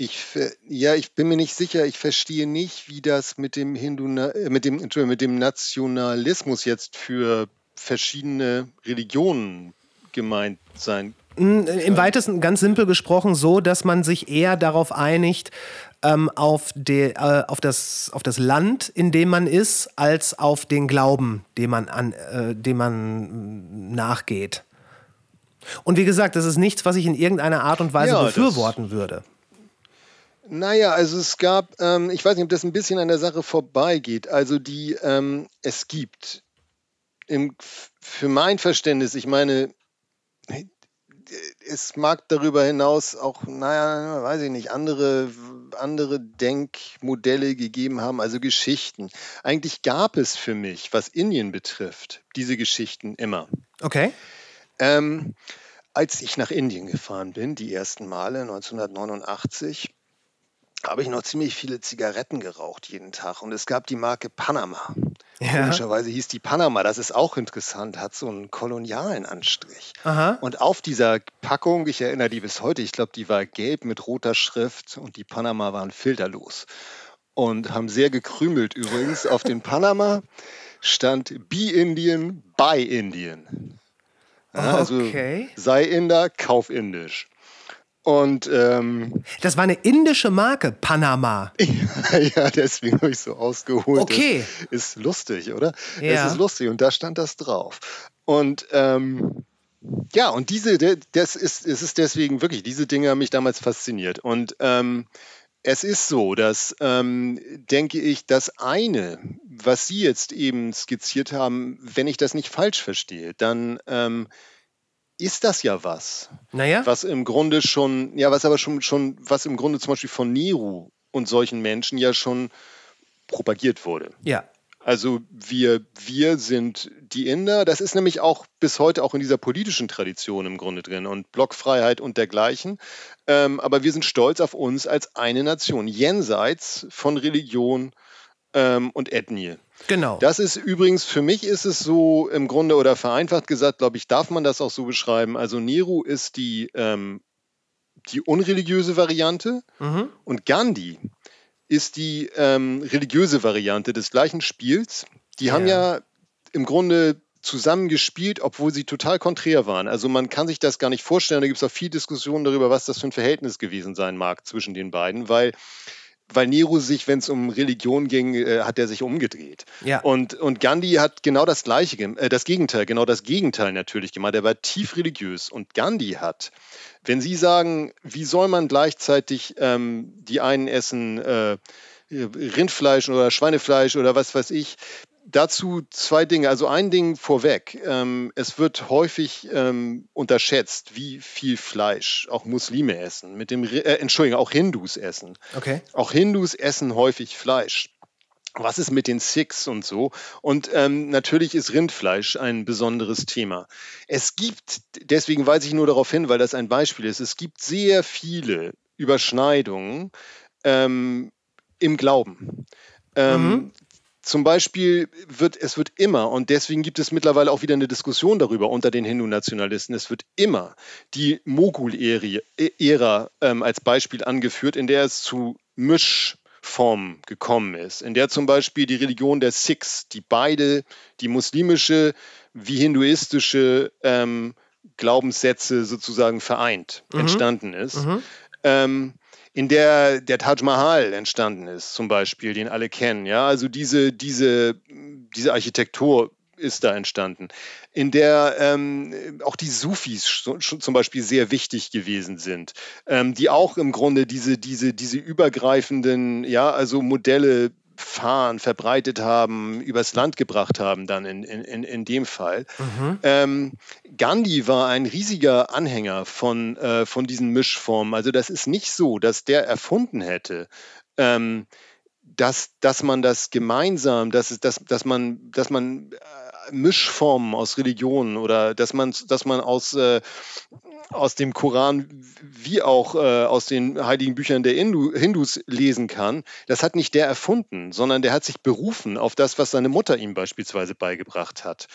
Ich, ja, ich bin mir nicht sicher. Ich verstehe nicht, wie das mit dem Hindu, äh, mit dem, mit dem Nationalismus jetzt für verschiedene Religionen gemeint sein hm, Im weitesten, ganz simpel gesprochen, so, dass man sich eher darauf einigt, ähm, auf, de, äh, auf, das, auf das Land, in dem man ist, als auf den Glauben, dem man, an, äh, dem man hm, nachgeht. Und wie gesagt, das ist nichts, was ich in irgendeiner Art und Weise ja, befürworten würde. Naja, also es gab, ähm, ich weiß nicht, ob das ein bisschen an der Sache vorbeigeht. Also die, ähm, es gibt im, für mein Verständnis, ich meine, es mag darüber hinaus auch, naja, weiß ich nicht, andere, andere Denkmodelle gegeben haben, also Geschichten. Eigentlich gab es für mich, was Indien betrifft, diese Geschichten immer. Okay. Ähm, als ich nach Indien gefahren bin, die ersten Male 1989, habe ich noch ziemlich viele Zigaretten geraucht jeden Tag. Und es gab die Marke Panama. Ja. Komischerweise hieß die Panama, das ist auch interessant, hat so einen kolonialen Anstrich. Aha. Und auf dieser Packung, ich erinnere die bis heute, ich glaube, die war gelb mit roter Schrift und die Panama waren filterlos. Und haben sehr gekrümelt übrigens. Auf den Panama stand Be Indian, Buy Indian. Ja, also Okay. sei Inder, kauf Indisch. Und ähm, Das war eine indische Marke, Panama. [LAUGHS] ja, deswegen habe ich so ausgeholt. Okay. Ist, ist lustig, oder? Ja. Es ist lustig und da stand das drauf. Und ähm, ja, und diese, das ist, es ist deswegen wirklich, diese Dinge haben mich damals fasziniert. Und ähm, es ist so, dass, ähm, denke ich, das eine, was Sie jetzt eben skizziert haben, wenn ich das nicht falsch verstehe, dann ähm, ist das ja was Naja. was im Grunde schon, ja, was aber schon, schon, was im Grunde zum Beispiel von Nehru und solchen Menschen ja schon propagiert wurde. Ja. Also wir, wir sind die Inder, das ist nämlich auch bis heute auch in dieser politischen Tradition im Grunde drin und Blockfreiheit und dergleichen. Ähm, aber wir sind stolz auf uns als eine Nation, jenseits von Religion ähm, und Ethnie. Genau. Das ist übrigens, für mich ist es so im Grunde oder vereinfacht gesagt, glaube ich, darf man das auch so beschreiben. Also Nehru ist die, ähm, die unreligiöse Variante Mhm. und Gandhi ist die ähm, religiöse Variante des gleichen Spiels. Die haben Ja. ja im Grunde zusammen gespielt, obwohl sie total konträr waren. Also man kann sich das gar nicht vorstellen. Da gibt es auch viel Diskussion darüber, was das für ein Verhältnis gewesen sein mag zwischen den beiden, weil weil Nehru sich, wenn es um Religion ging, äh, hat er sich umgedreht. Ja. Und, und Gandhi hat genau das Gleiche, äh, das Gegenteil, genau das Gegenteil natürlich gemacht. Er war tief religiös. Und Gandhi hat, wenn Sie sagen, wie soll man gleichzeitig ähm, die einen essen äh, Rindfleisch oder Schweinefleisch oder was weiß ich, dazu zwei Dinge. Also ein Ding vorweg. Ähm, es wird häufig ähm, unterschätzt, wie viel Fleisch auch Muslime essen. Mit dem, äh, Entschuldigung, auch Hindus essen. Okay. Auch Hindus essen häufig Fleisch. Was ist mit den Sikhs und so? Und ähm, natürlich ist Rindfleisch ein besonderes Thema. Es gibt, deswegen weise ich nur darauf hin, weil das ein Beispiel ist, es gibt sehr viele Überschneidungen ähm, im Glauben. Ähm, Zum Beispiel wird es wird immer, und deswegen gibt es mittlerweile auch wieder eine Diskussion darüber unter den Hindu-Nationalisten, es wird immer die Mogul-Ära ähm, als Beispiel angeführt, in der es zu Mischformen gekommen ist, in der zum Beispiel die Religion der Sikhs, die beide die muslimische wie hinduistische ähm, Glaubenssätze sozusagen vereint, entstanden ist. Ähm, in der der Taj Mahal entstanden ist, zum Beispiel, den alle kennen. Ja, also diese, diese, diese Architektur ist da entstanden, in der ähm, auch die Sufis zum Beispiel sehr wichtig gewesen sind, ähm, die auch im Grunde diese, diese, diese übergreifenden, ja, also Modelle fahren, verbreitet haben, übers Land gebracht haben, dann in, in, in, dem Fall. Ähm, Gandhi war ein riesiger Anhänger von, äh, von diesen Mischformen. Also das ist nicht so, dass der erfunden hätte, ähm, dass, dass man das gemeinsam, dass, es, dass, dass man, dass man äh, Mischformen aus Religionen oder dass man, dass man aus, äh, aus dem Koran wie auch äh, aus den heiligen Büchern der Hindu, Hindus lesen kann, das hat nicht der erfunden, sondern der hat sich berufen auf das, was seine Mutter ihm beispielsweise beigebracht hat.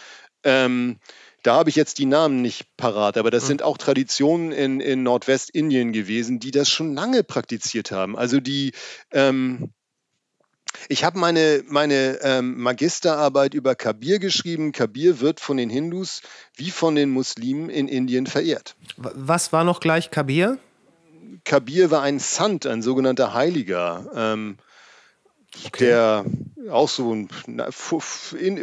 Ähm, da habe ich jetzt die Namen nicht parat, aber das sind auch Traditionen in, in Nordwestindien gewesen, die das schon lange praktiziert haben. Also die, ähm, ich habe meine, meine ähm, Magisterarbeit über Kabir geschrieben. Kabir wird von den Hindus wie von den Muslimen in Indien verehrt. Was war noch gleich Kabir? Kabir war ein Sant, ein sogenannter Heiliger, ähm, der auch so ein-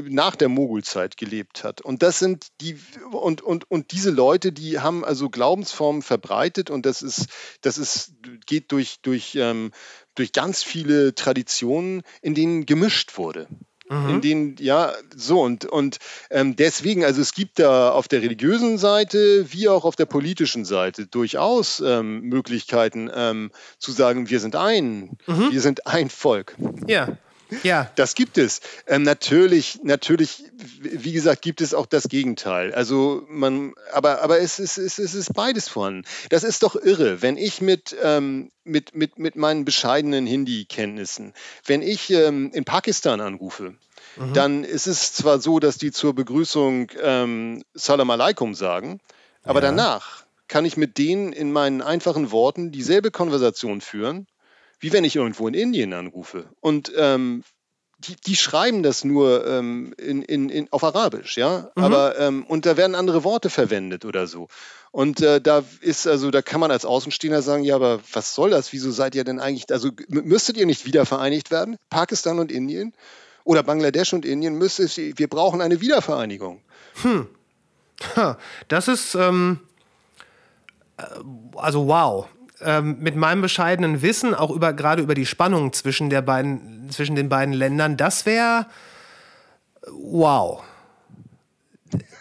nach der Mogulzeit gelebt hat. Und das sind die und, und, und diese Leute, die haben also Glaubensformen verbreitet und das ist, das ist, geht durch, durch, ähm, durch ganz viele Traditionen, in denen gemischt wurde. In denen, ja, so und, und ähm, deswegen, also es gibt da auf der religiösen Seite wie auch auf der politischen Seite durchaus ähm, Möglichkeiten ähm, zu sagen, wir sind ein, wir sind ein Volk. Ja. Ja. Das gibt es. Ähm, natürlich, natürlich, wie gesagt, gibt es auch das Gegenteil. Also man, aber, aber es ist, es, ist, es ist beides vorhanden. Das ist doch irre, wenn ich mit, ähm, mit, mit, mit meinen bescheidenen Hindi-Kenntnissen, wenn ich ähm, in Pakistan anrufe, mhm. dann ist es zwar so, dass die zur Begrüßung ähm, Salam Alaikum sagen, aber ja. danach kann ich mit denen in meinen einfachen Worten dieselbe Konversation führen, wie wenn ich irgendwo in Indien anrufe. Und ähm, die, die, schreiben das nur ähm, in, in, in, auf Arabisch, ja. Mhm. Aber ähm, und da werden andere Worte verwendet oder so. Und äh, da ist also, da kann man als Außenstehender sagen, ja, aber was soll das? Wieso seid ihr denn eigentlich? Also müsstet ihr nicht wieder vereinigt werden? Pakistan und Indien oder Bangladesch und Indien müsste wir brauchen eine Wiedervereinigung. Hm. Das ist ähm, äh, also wow. Ähm, mit meinem bescheidenen Wissen, auch über, gerade über die Spannung zwischen, der beiden, zwischen den beiden Ländern, das wäre wow.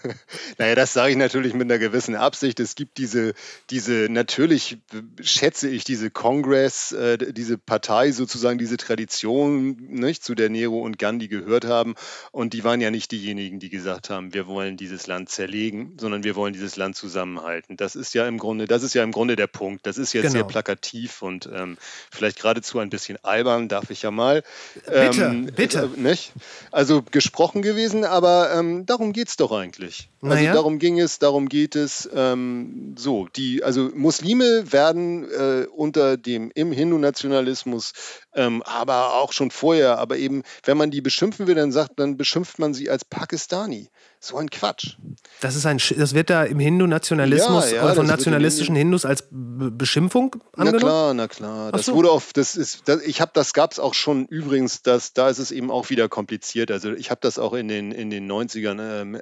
[LAUGHS] Naja, das sage ich natürlich mit einer gewissen Absicht. Es gibt diese, diese natürlich schätze ich diese Congress, äh, diese Partei sozusagen, diese Tradition, nicht, zu der Nero und Gandhi gehört haben. Und die waren ja nicht diejenigen, die gesagt haben, wir wollen dieses Land zerlegen, sondern wir wollen dieses Land zusammenhalten. Das ist ja im Grunde, das ist ja im Grunde der Punkt. Das ist jetzt genau. sehr plakativ und ähm, vielleicht geradezu ein bisschen albern, darf ich ja mal. Bitte, ähm, bitte. Äh, nicht? Also gesprochen gewesen, aber ähm, darum geht es doch eigentlich. Also naja. darum ging es, darum geht es. Ähm, so, die, also Muslime werden äh, unter dem im Hindu-Nationalismus, ähm, aber auch schon vorher, aber eben, wenn man die beschimpfen will, dann sagt, dann beschimpft man sie als Pakistani. So ein Quatsch. Das ist ein, das wird da im Hindu-Nationalismus Ja, ja, oder von nationalistischen Hindus als Beschimpfung Na angenommen? klar, na klar. Das so. wurde auf, das ist, das, ich habe, das gab es auch schon übrigens, das, da ist es eben auch wieder kompliziert. Also ich habe das auch in den, in den 90ern ähm, äh,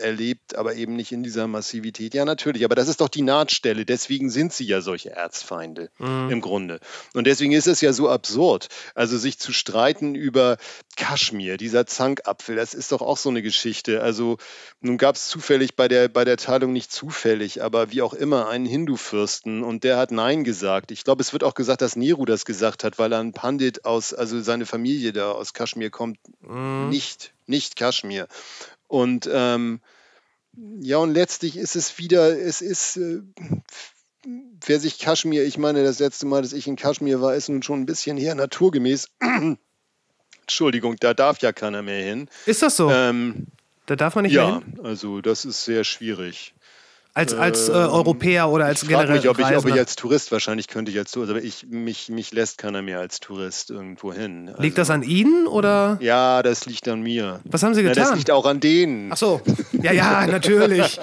erlebt, aber eben nicht in dieser Massivität. Ja, natürlich, aber das ist doch die Nahtstelle. Deswegen sind sie ja solche Erzfeinde im Grunde. Und deswegen ist es ja so absurd. Also sich zu streiten über Kaschmir, dieser Zankapfel, das ist doch auch so eine Geschichte. Also nun gab es zufällig bei der, bei der Teilung nicht zufällig, aber wie auch immer, einen Hindu-Fürsten und der hat Nein gesagt. Ich glaube, es wird auch gesagt, dass Nehru das gesagt hat, weil er ein Pandit aus, also seine Familie da aus Kaschmir kommt, nicht, nicht Kaschmir. Und ähm, ja, und letztlich ist es wieder, es ist, äh, wer sich Kaschmir, ich meine, das letzte Mal, dass ich in Kaschmir war, ist nun schon ein bisschen her, naturgemäß. [CLEARS THROAT] Entschuldigung, da darf ja keiner mehr hin. Ist das so? Ähm, da darf man nicht mehr ja, also das ist sehr schwierig. Als, als äh, Europäer oder als generell mich, ob ich, ob ich als Tourist, wahrscheinlich könnte ich als Tourist, aber ich, mich, mich lässt keiner mehr als Tourist irgendwo hin. Also, Liegt das an Ihnen oder? Ja, das liegt an mir. Was haben Sie Na, das getan? liegt auch an denen. Ach so. Ja, ja, [LAUGHS] natürlich.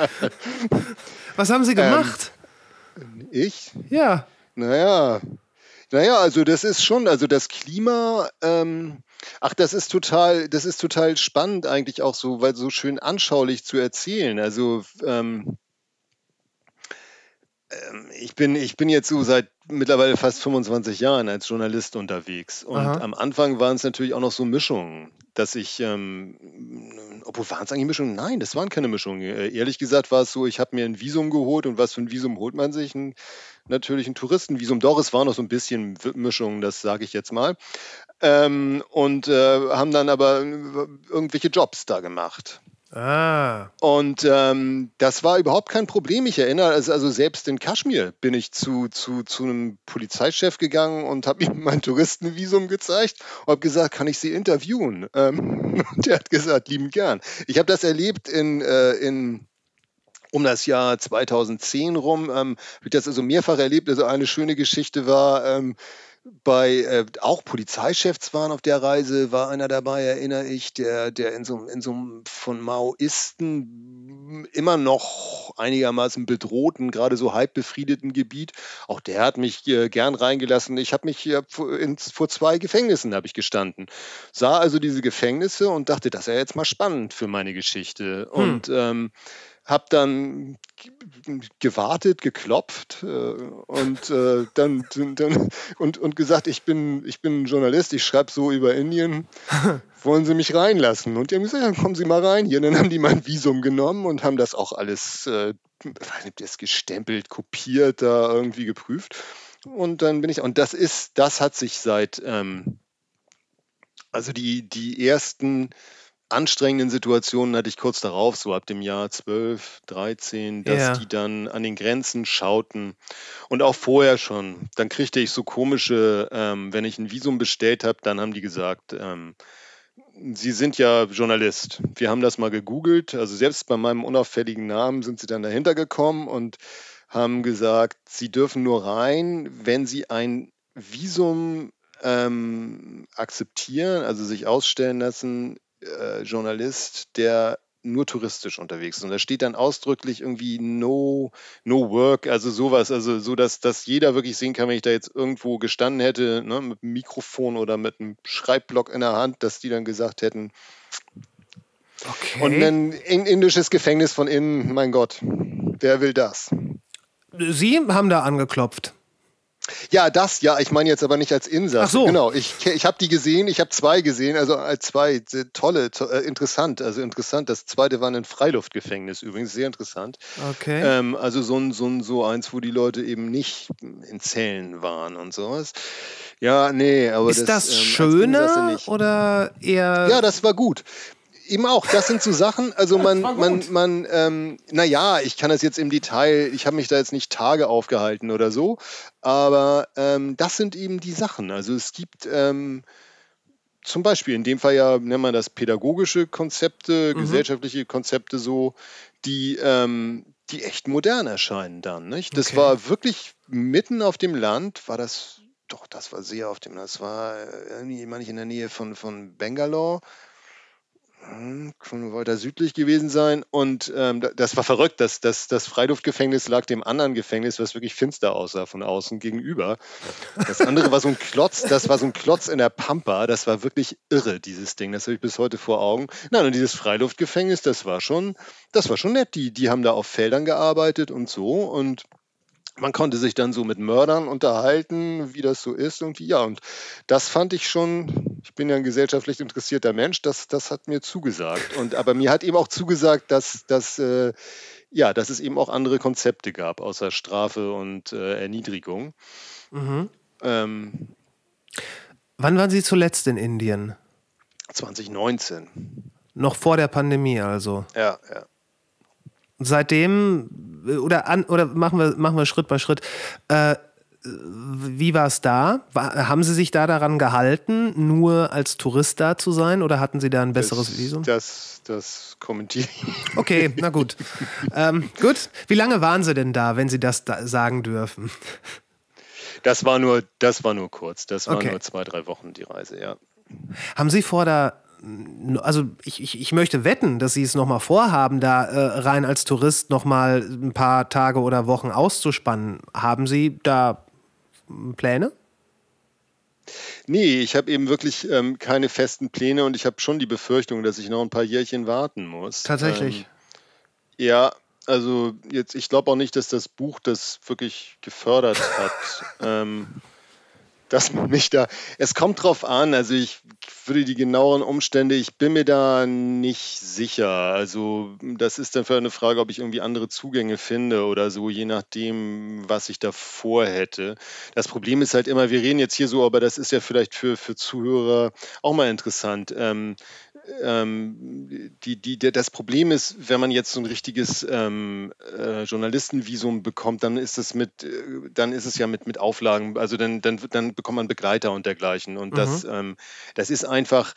Was haben Sie Ähm, gemacht? Ich? ja. Naja. Naja, also das ist schon, also das Klima, ähm, ach, das ist total, das ist total spannend eigentlich auch so, weil so schön anschaulich zu erzählen. Also ähm, ähm, ich bin, ich bin jetzt so seit mittlerweile fast 25 Jahren als Journalist unterwegs. Und Aha. am Anfang waren es natürlich auch noch so Mischungen, dass ich, ähm, obwohl waren es eigentlich Mischungen? Nein, das waren keine Mischungen. Äh, ehrlich gesagt war es so, ich habe mir ein Visum geholt und was für ein Visum holt man sich? Ein, natürlich ein Touristenvisum. Doch, es war noch so ein bisschen Mischungen, das sage ich jetzt mal. Ähm, und äh, haben dann aber irgendwelche Jobs da gemacht. Ah. Und ähm, das war überhaupt kein Problem. Ich erinnere, also, also selbst in Kaschmir bin ich zu, zu, zu einem Polizeichef gegangen und habe [LAUGHS] ihm mein Touristenvisum gezeigt und habe gesagt, kann ich Sie interviewen? Ähm, [LAUGHS] und der hat gesagt, lieben gern. Ich habe das erlebt in, äh, in um das Jahr 2010 rum, ähm, habe ich das also mehrfach erlebt. Also eine schöne Geschichte war, ähm, bei äh, auch Polizeichefs waren auf der Reise, war einer dabei, erinnere ich, der, der in so, in so einem von Maoisten immer noch einigermaßen bedrohten, gerade so halb befriedeten Gebiet. Auch der hat mich äh, gern reingelassen. Ich habe mich hier vor, in, vor zwei Gefängnissen habe ich gestanden, sah also diese Gefängnisse und dachte, das ist ja jetzt mal spannend für meine Geschichte. Und ähm, habe dann gewartet, geklopft äh, und äh, dann, dann und, und gesagt, ich bin, ich bin Journalist, ich schreibe so über Indien. [LAUGHS] Wollen Sie mich reinlassen? Und die haben gesagt, ja, kommen Sie mal rein hier. Und dann haben die mein Visum genommen und haben das auch alles, äh, das gestempelt, kopiert, da irgendwie geprüft. Und dann bin ich, und das ist, das hat sich seit ähm, Also die, die ersten anstrengenden Situationen hatte ich kurz darauf, so ab dem Jahr 12, 13, dass Ja. die dann an den Grenzen schauten und auch vorher schon. Dann kriegte ich so komische, ähm, wenn ich ein Visum bestellt habe, dann haben die gesagt, ähm, Sie sind ja Journalist. Wir haben das mal gegoogelt. Also selbst bei meinem unauffälligen Namen sind sie dann dahinter gekommen und haben gesagt, sie dürfen nur rein, wenn sie ein Visum ähm, akzeptieren, also sich ausstellen lassen, äh, Journalist, der nur touristisch unterwegs ist. Und da steht dann ausdrücklich irgendwie no, no work, also sowas, also so, dass, dass jeder wirklich sehen kann, wenn ich da jetzt irgendwo gestanden hätte, ne, mit einem Mikrofon oder mit einem Schreibblock in der Hand, dass die dann gesagt hätten, Okay. und ein in- indisches Gefängnis von innen, mein Gott, wer will das? Sie haben da angeklopft. Ja, das, ja, ich meine jetzt aber nicht als Insasse. Ach so. Genau, ich, ich habe die gesehen, ich habe zwei gesehen, also als zwei, sehr tolle, to, äh, interessant, also interessant. Das zweite war ein Freiluftgefängnis übrigens, sehr interessant. Okay. Ähm, also so ein, so ein, so eins, wo die Leute eben nicht in Zellen waren und sowas. Ja, nee, aber ist das, ähm, als Insasse schöner oder eher. Ja, das war gut. Eben auch, das sind so Sachen, also man, man, man, ähm, naja, ich kann das jetzt im Detail, ich habe mich da jetzt nicht Tage aufgehalten oder so, aber ähm, das sind eben die Sachen. Also es gibt ähm, zum Beispiel in dem Fall ja, nennt man das pädagogische Konzepte, gesellschaftliche Konzepte so, die, ähm, die echt modern erscheinen dann. Nicht? Das Okay. war wirklich mitten auf dem Land, war das, doch, das war sehr auf dem Land, das war irgendwie, meine ich, in der Nähe von, von Bangalore. Hm, Kann weiter südlich gewesen sein. Und ähm, da- das war verrückt. Das, das, das Freiluftgefängnis lag dem anderen Gefängnis, was wirklich finster aussah von außen gegenüber. Das andere war so ein Klotz, das war so ein Klotz in der Pampa. Das war wirklich irre, dieses Ding. Das habe ich bis heute vor Augen. Nein, und dieses Freiluftgefängnis, das war schon, das war schon nett. Die, die haben da auf Feldern gearbeitet und so. Und man konnte sich dann so mit Mördern unterhalten, wie das so ist irgendwie. Ja, und das fand ich schon, ich bin ja ein gesellschaftlich interessierter Mensch, das, das hat mir zugesagt. Und, aber mir hat eben auch zugesagt, dass, dass, äh, ja, dass es eben auch andere Konzepte gab, außer Strafe und äh, Erniedrigung. Mhm. Ähm, Wann waren Sie zuletzt in Indien? 2019. Noch vor der Pandemie also. Ja, ja. Seitdem, äh, oder, an, oder machen, wir, machen wir Schritt bei Schritt. Äh, wie war es da? War, haben Sie sich da daran gehalten, nur als Tourist da zu sein oder hatten Sie da ein besseres das, Visum? Das, das kommentiere ich. Okay, na gut. ähm, gut. Wie lange waren Sie denn da, wenn Sie das da sagen dürfen? Das war nur, das war nur kurz. Das war Okay. nur zwei, drei Wochen die Reise, ja. Haben Sie vor, da, also ich, ich, ich möchte wetten, dass Sie es nochmal vorhaben, da äh, rein als Tourist nochmal ein paar Tage oder Wochen auszuspannen. Haben Sie da Pläne? Nee, ich habe eben wirklich ähm, keine festen Pläne und ich habe schon die Befürchtung, dass ich noch ein paar Jährchen warten muss. Tatsächlich. Ähm, ja, also jetzt, ich glaube auch nicht, dass das Buch das wirklich gefördert hat. [LAUGHS] ähm, dass man mich da, es kommt drauf an, also ich würde die genaueren Umstände, ich bin mir da nicht sicher. Also das ist dann für eine Frage, ob ich irgendwie andere Zugänge finde oder so, je nachdem, was ich da vorhätte. Das Problem ist halt immer, wir reden jetzt hier so, aber das ist ja vielleicht für, für Zuhörer auch mal interessant. Ähm, ähm, die, die, der, das Problem ist, wenn man jetzt so ein richtiges ähm, äh, Journalistenvisum bekommt, dann ist es mit, äh, dann ist es ja mit, mit Auflagen, also dann, dann, dann bekommt man Begleiter und dergleichen. Und das, ähm, das ist einfach,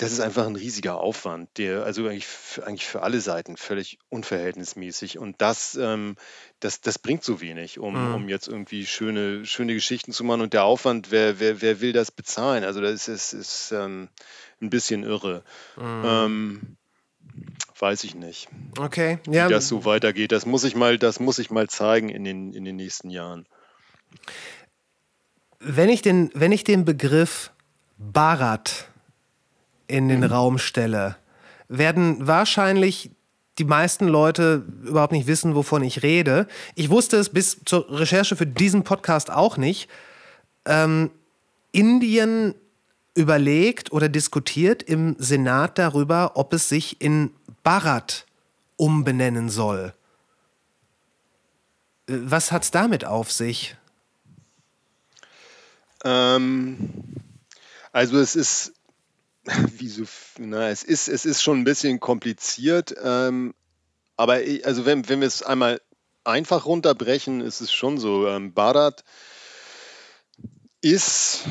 das ist einfach ein riesiger Aufwand, der also eigentlich für, eigentlich für alle Seiten völlig unverhältnismäßig. Und das, ähm, das, das bringt so wenig, um, um jetzt irgendwie schöne, schöne Geschichten zu machen. Und der Aufwand, wer, wer, wer will das bezahlen? Also das ist, ist ähm, ein bisschen irre. Ähm, weiß ich nicht, Okay, wie ja. das so weitergeht. Das muss ich mal, das muss ich mal zeigen in den, in den nächsten Jahren. Wenn ich den, wenn ich den Begriff Bharat in den Raum stelle, werden wahrscheinlich die meisten Leute überhaupt nicht wissen, wovon ich rede. Ich wusste es bis zur Recherche für diesen Podcast auch nicht. Ähm, Indien überlegt oder diskutiert im Senat darüber, ob es sich in Bharat umbenennen soll. Äh, Was hat's damit auf sich? Ähm, also es ist, [LAUGHS] wie so, na, es ist, es ist schon ein bisschen kompliziert, ähm, aber ich, also wenn, wenn wir es einmal einfach runterbrechen, ist es schon so. Ähm, Bharat ist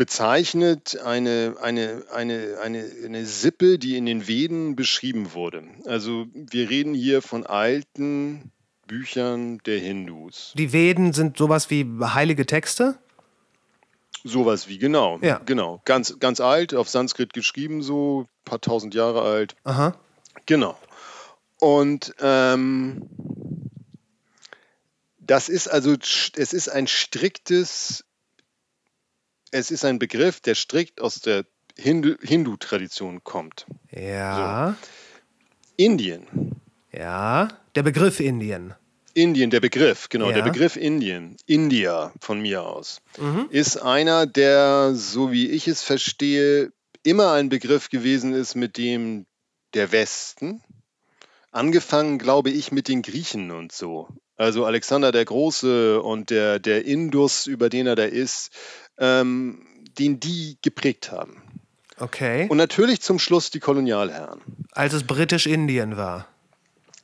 bezeichnet eine, eine, eine, eine, eine Sippe, die in den Veden beschrieben wurde. Also wir reden hier von alten Büchern der Hindus. Die Veden sind sowas wie heilige Texte? Sowas wie, genau. Ja. Genau. Ganz, ganz alt, auf Sanskrit geschrieben, so ein paar tausend Jahre alt. Aha. Genau. Und ähm, das ist also, es ist ein striktes es ist ein Begriff, der strikt aus der Hindu- Hindu-Tradition kommt. Ja. Indien. Ja. Der Begriff Indien. Indien, der Begriff, genau, Ja. der Begriff Indien, India von mir aus, ist einer, der, so wie ich es verstehe, immer ein Begriff gewesen ist, mit dem der Westen, angefangen, glaube ich, mit den Griechen und so. Also Alexander der Große und der, der Indus, über den er da ist, ähm, den die geprägt haben. Okay. Und natürlich zum Schluss die Kolonialherren. Als es Britisch-Indien war.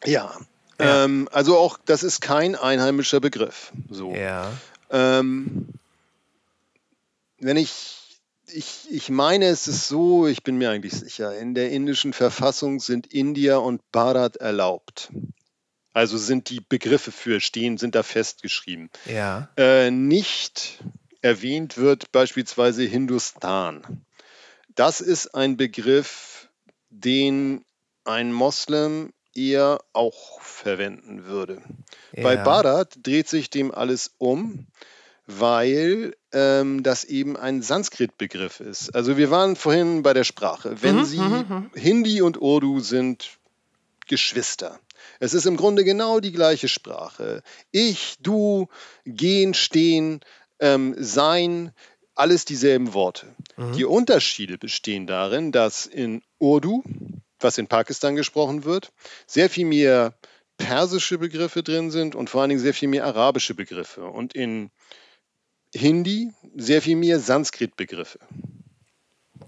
Ja. Ja. Ähm, also auch, das ist kein einheimischer Begriff. So. Ja. Ähm, wenn ich, ich, ich meine, es ist so, ich bin mir eigentlich sicher, in der indischen Verfassung sind India und Bharat erlaubt. Also sind die Begriffe für stehen, sind da festgeschrieben. Ja. Äh, nicht erwähnt wird beispielsweise Hindustan. Das ist ein Begriff, den ein Moslem eher auch verwenden würde. Bei Ja. Bharat dreht sich dem alles um, weil ähm, das eben ein Sanskrit-Begriff ist. Also wir waren vorhin bei der Sprache. Wenn Sie Hindi und Urdu sind Geschwister. Es ist im Grunde genau die gleiche Sprache. Ich, du, gehen, stehen, ähm, sein, alles dieselben Worte. Die Unterschiede bestehen darin, dass in Urdu, was in Pakistan gesprochen wird, sehr viel mehr persische Begriffe drin sind und vor allen Dingen sehr viel mehr arabische Begriffe. Und in Hindi sehr viel mehr Sanskrit-Begriffe.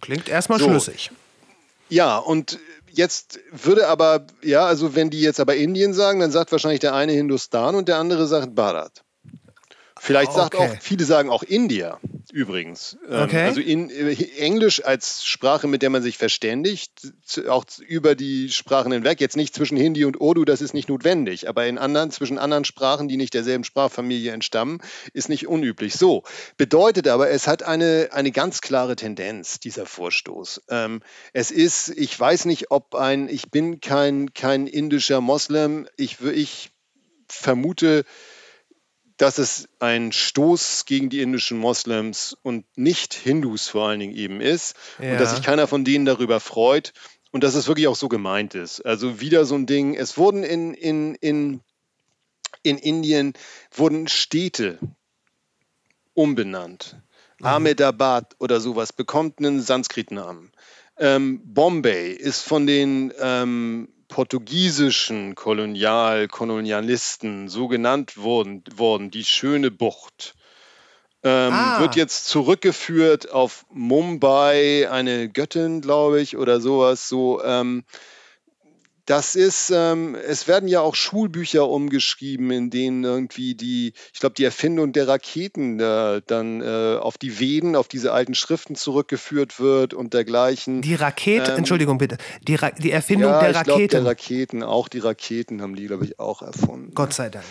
Klingt erstmal So. schlüssig. Ja, und jetzt würde aber, ja, also wenn die jetzt aber Indien sagen, dann sagt wahrscheinlich der eine Hindustan und der andere sagt Bharat. Vielleicht sagt Okay. auch, viele sagen auch India übrigens. Ähm, Okay. Also in, äh, Englisch als Sprache, mit der man sich verständigt, auch über die Sprachen hinweg. Jetzt nicht zwischen Hindi und Urdu, das ist nicht notwendig, aber in anderen, zwischen anderen Sprachen, die nicht derselben Sprachfamilie entstammen, ist nicht unüblich. So, bedeutet aber, es hat eine, eine ganz klare Tendenz, dieser Vorstoß. Ähm, es ist, ich weiß nicht, ob ein, ich bin kein, kein indischer Moslem, ich, ich vermute, dass es ein Stoß gegen die indischen Moslems und nicht Hindus vor allen Dingen eben ist Ja. und dass sich keiner von denen darüber freut und dass es wirklich auch so gemeint ist. Also wieder so ein Ding, es wurden in, in, in, in Indien wurden Städte umbenannt. Ahmedabad oder sowas bekommt einen Sanskrit-Namen. Ähm, Bombay ist von den ähm, portugiesischen Kolonial Kolonialisten so genannt worden, worden die schöne Bucht. Ähm, Ah. Wird jetzt zurückgeführt auf Mumbai, eine Göttin, glaube ich, oder sowas. So, ähm, das ist, ähm, es werden ja auch Schulbücher umgeschrieben, in denen irgendwie die, ich glaube, die Erfindung der Raketen äh, dann äh, auf die Veden, auf diese alten Schriften zurückgeführt wird und dergleichen. Die Rakete, Ähm, Entschuldigung bitte, die, Ra die Erfindung ja, der ich Rakete. der Raketen, auch die Raketen haben die, glaube ich, auch erfunden. Gott sei Dank.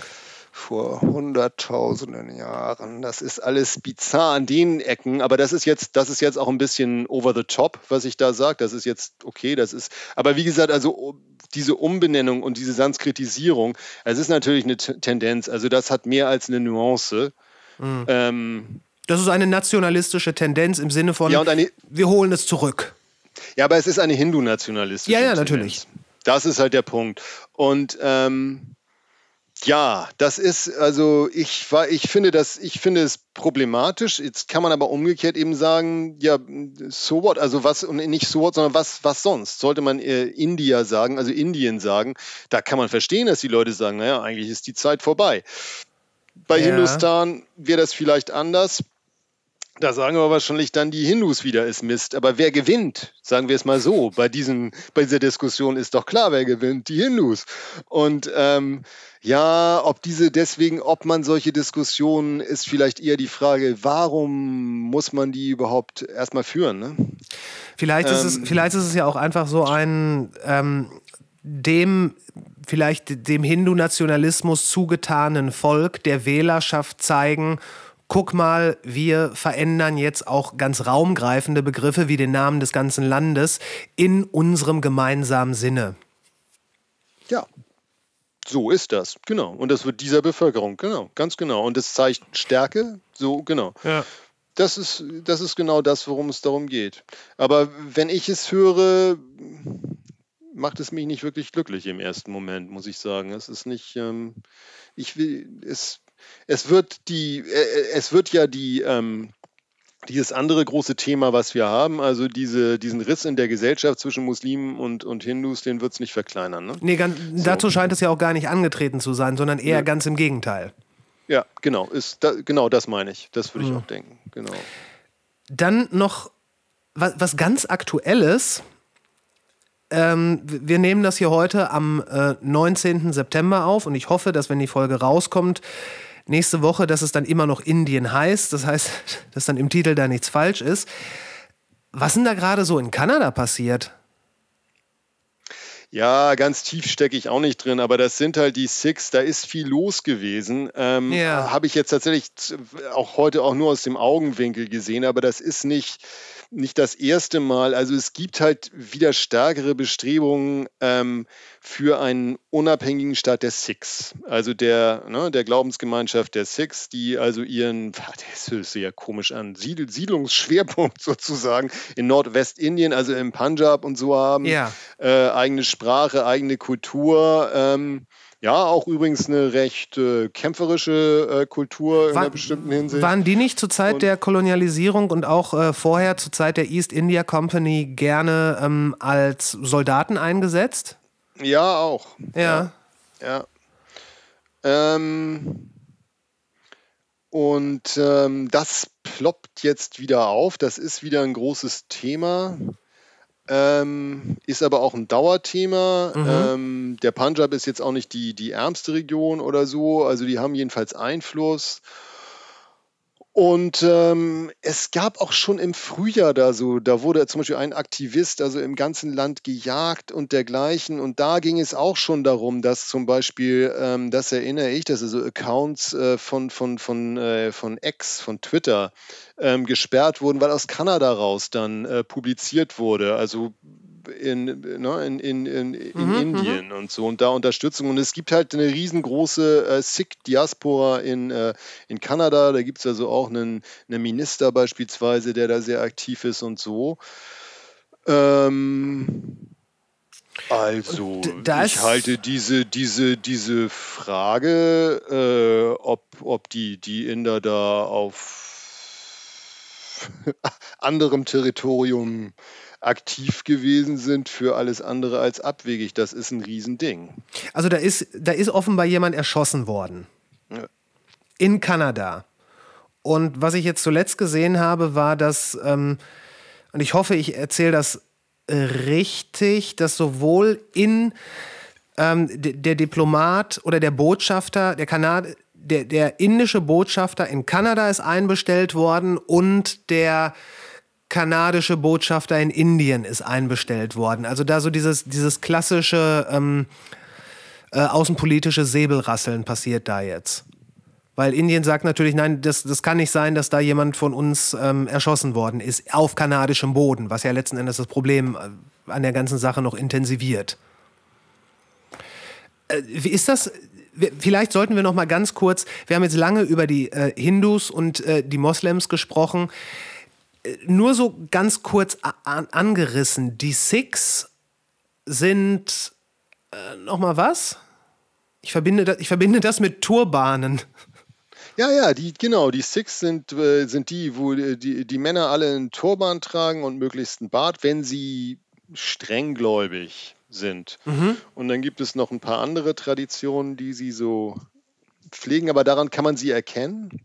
Vor hunderttausenden Jahren. Das ist alles bizarr an den Ecken, aber das ist jetzt, das ist jetzt auch ein bisschen over the top, was ich da sage. Das ist jetzt okay, das ist, aber wie gesagt, also o- diese Umbenennung und diese Sanskritisierung, es ist natürlich eine T Tendenz. Also das hat mehr als eine Nuance. Mhm. Ähm, Das ist eine nationalistische Tendenz im Sinne von, Ja, eine- wir holen es zurück. Ja, aber es ist eine Hindu-nationalistische Ja, ja, Tendenz. natürlich. Das ist halt der Punkt. Und ähm, ja, das ist, also ich war, ich finde das, ich finde es problematisch. Jetzt kann man aber umgekehrt eben sagen, ja, so what, also was, und nicht so what, sondern was, was sonst? Sollte man äh, India sagen, also Indien sagen, da kann man verstehen, dass die Leute sagen, naja, eigentlich ist die Zeit vorbei. Bei Ja. Hindustan wäre das vielleicht anders. Da sagen aber wahrscheinlich dann die Hindus wieder, ist Mist. Aber wer gewinnt? Sagen wir es mal so. Bei, diesen, bei dieser Diskussion ist doch klar, wer gewinnt. Die Hindus. Und ähm, ja, ob diese deswegen, ob man solche Diskussionen, ist vielleicht eher die Frage, warum muss man die überhaupt erstmal führen? Ne? Vielleicht, ist es, Ähm. vielleicht ist es ja auch einfach so ein ähm, dem vielleicht dem Hindu-Nationalismus zugetanen Volk der Wählerschaft zeigen, guck mal, wir verändern jetzt auch ganz raumgreifende Begriffe wie den Namen des ganzen Landes in unserem gemeinsamen Sinne. Ja, so ist das, genau. Und das wird dieser Bevölkerung, genau, ganz genau. Und das zeigt Stärke, so genau. Ja. Das ist, das ist genau das, worum es darum geht. Aber wenn ich es höre, macht es mich nicht wirklich glücklich im ersten Moment, muss ich sagen. Es ist nicht, ähm, ich will, es, es wird die, äh, es wird ja die, ähm, dieses andere große Thema, was wir haben, also diese, diesen Riss in der Gesellschaft zwischen Muslimen und, und Hindus, den wird es nicht verkleinern. Ne? Nee, ganz, dazu scheint es ja auch gar nicht angetreten zu sein, sondern eher ganz im Gegenteil. Ja, genau, ist da, genau das meine ich. Das würde ich auch denken. Genau. Dann noch was, was ganz Aktuelles. Ähm, wir nehmen das hier heute am äh, 19. September auf und ich hoffe, dass wenn die Folge rauskommt, nächste Woche, dass es dann immer noch Indien heißt. Das heißt, [LAUGHS] dass dann im Titel da nichts falsch ist. Was denn da gerade so in Kanada passiert? Ja, ganz tief stecke ich auch nicht drin, aber das sind halt die Six, da ist viel los gewesen. Ähm, Ja. Habe ich jetzt tatsächlich auch heute auch nur aus dem Augenwinkel gesehen, aber das ist nicht, nicht das erste Mal. Also es gibt halt wieder stärkere Bestrebungen ähm, für einen unabhängigen Staat der Six, also der, ne, der Glaubensgemeinschaft der Six, die also ihren, das hört sich ja komisch an, Siedl Siedlungsschwerpunkt [LAUGHS] sozusagen in Nordwestindien, also im Punjab und so haben Ja. äh, eigene Sprache, eigene Kultur. Ähm, ja, auch übrigens eine recht äh, kämpferische äh, Kultur in War- einer bestimmten Hinsicht. Waren die nicht zur Zeit Und- der Kolonialisierung und auch äh, vorher zur Zeit der East India Company gerne ähm, als Soldaten eingesetzt? ja, auch. Ja. Ja. Ähm, und ähm, das ploppt jetzt wieder auf. Das ist wieder ein großes Thema. Ähm, ist aber auch ein Dauerthema. Ähm, der Punjab ist jetzt auch nicht die, die ärmste Region oder so. Also die haben jedenfalls Einfluss. Und ähm, es gab auch schon im Frühjahr da so, da wurde zum Beispiel ein Aktivist also im ganzen Land gejagt und dergleichen. Und da ging es auch schon darum, dass zum Beispiel, ähm, das erinnere ich, dass also Accounts äh, von, von, von, äh, von X, von Twitter, ähm, gesperrt wurden, weil aus Kanada raus dann äh, publiziert wurde. Also in, ne, in, in, in, in Indien und so und da Unterstützung. Und es gibt halt eine riesengroße äh, Sikh-Diaspora in, äh, in Kanada. Da gibt es also auch einen, einen Minister beispielsweise, der da sehr aktiv ist und so. Ähm, also, d- da ich halte diese, diese, diese Frage, äh, ob, ob die, die Inder da auf [LAUGHS] anderem Territorium aktiv gewesen sind, für alles andere als abwegig. Das ist ein Riesending. Also da ist, da ist offenbar jemand erschossen worden. Ja. In Kanada. Und was ich jetzt zuletzt gesehen habe, war, dass, ähm, und ich hoffe, ich erzähle das äh, richtig, dass sowohl in ähm, der Diplomat oder der Botschafter, der Kanad der, der indische Botschafter in Kanada ist einbestellt worden und der kanadische Botschafter in Indien ist einbestellt worden. Also da so dieses, dieses klassische ähm, äh, außenpolitische Säbelrasseln passiert da jetzt. Weil Indien sagt natürlich, nein, das, das kann nicht sein, dass da jemand von uns ähm, erschossen worden ist auf kanadischem Boden, was ja letzten Endes das Problem äh, an der ganzen Sache noch intensiviert. Äh, wie ist das? Vielleicht sollten wir noch mal ganz kurz, wir haben jetzt lange über die äh, Hindus und äh, die Moslems gesprochen. Nur so ganz kurz an, angerissen. Die Sikhs sind äh, noch mal was? Ich verbinde, das, ich verbinde das mit Turbanen. Ja, ja, die, genau, die Sikhs sind, äh, sind die, wo äh, die, die Männer alle einen Turban tragen und möglichst einen Bart, wenn sie strenggläubig sind. Und dann gibt es noch ein paar andere Traditionen, die sie so pflegen, aber daran kann man sie erkennen.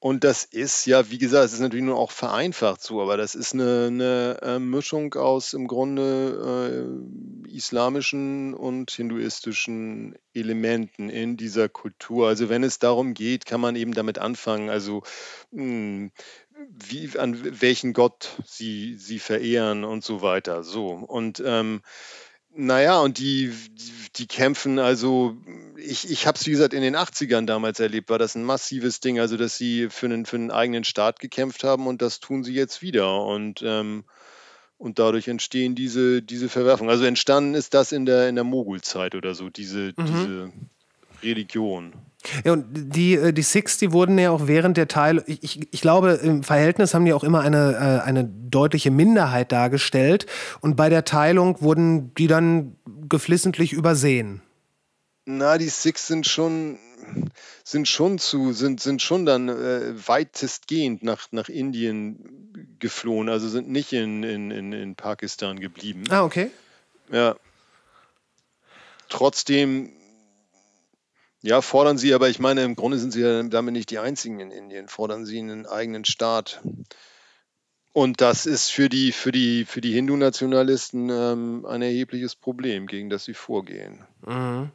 Und das ist ja, wie gesagt, es ist natürlich nur auch vereinfacht so, aber das ist eine, eine äh, Mischung aus im Grunde äh, islamischen und hinduistischen Elementen in dieser Kultur. Also wenn es darum geht, kann man eben damit anfangen, also mh, hm, wie, an welchen Gott sie, sie verehren und so weiter. So. Und ähm, naja, und die, die, kämpfen, also ich, ich habe es wie gesagt in den 80ern damals erlebt, war das ein massives Ding, also dass sie für einen, für einen eigenen Staat gekämpft haben und das tun sie jetzt wieder. Und, ähm, und dadurch entstehen diese, diese Verwerfungen. Also entstanden ist das in der, in der Mogulzeit oder so, diese, mhm. diese Religion. Ja, und die, äh, die Six, die wurden ja auch während der Teil, ich, ich glaube, im Verhältnis haben die auch immer eine, äh, eine deutliche Minderheit dargestellt. Und bei der Teilung wurden die dann geflissentlich übersehen. Na, die Six sind schon, sind schon zu, sind, sind schon dann äh, weitestgehend nach, nach Indien geflohen, also sind nicht in, in, in, in Pakistan geblieben. Ah, okay. Ja. Trotzdem ja, fordern sie, aber ich meine, im Grunde sind sie ja damit nicht die einzigen in Indien, fordern sie einen eigenen Staat. Und das ist für die, für die, für die Hindu-Nationalisten ähm, ein erhebliches Problem, gegen das sie vorgehen. Mhm.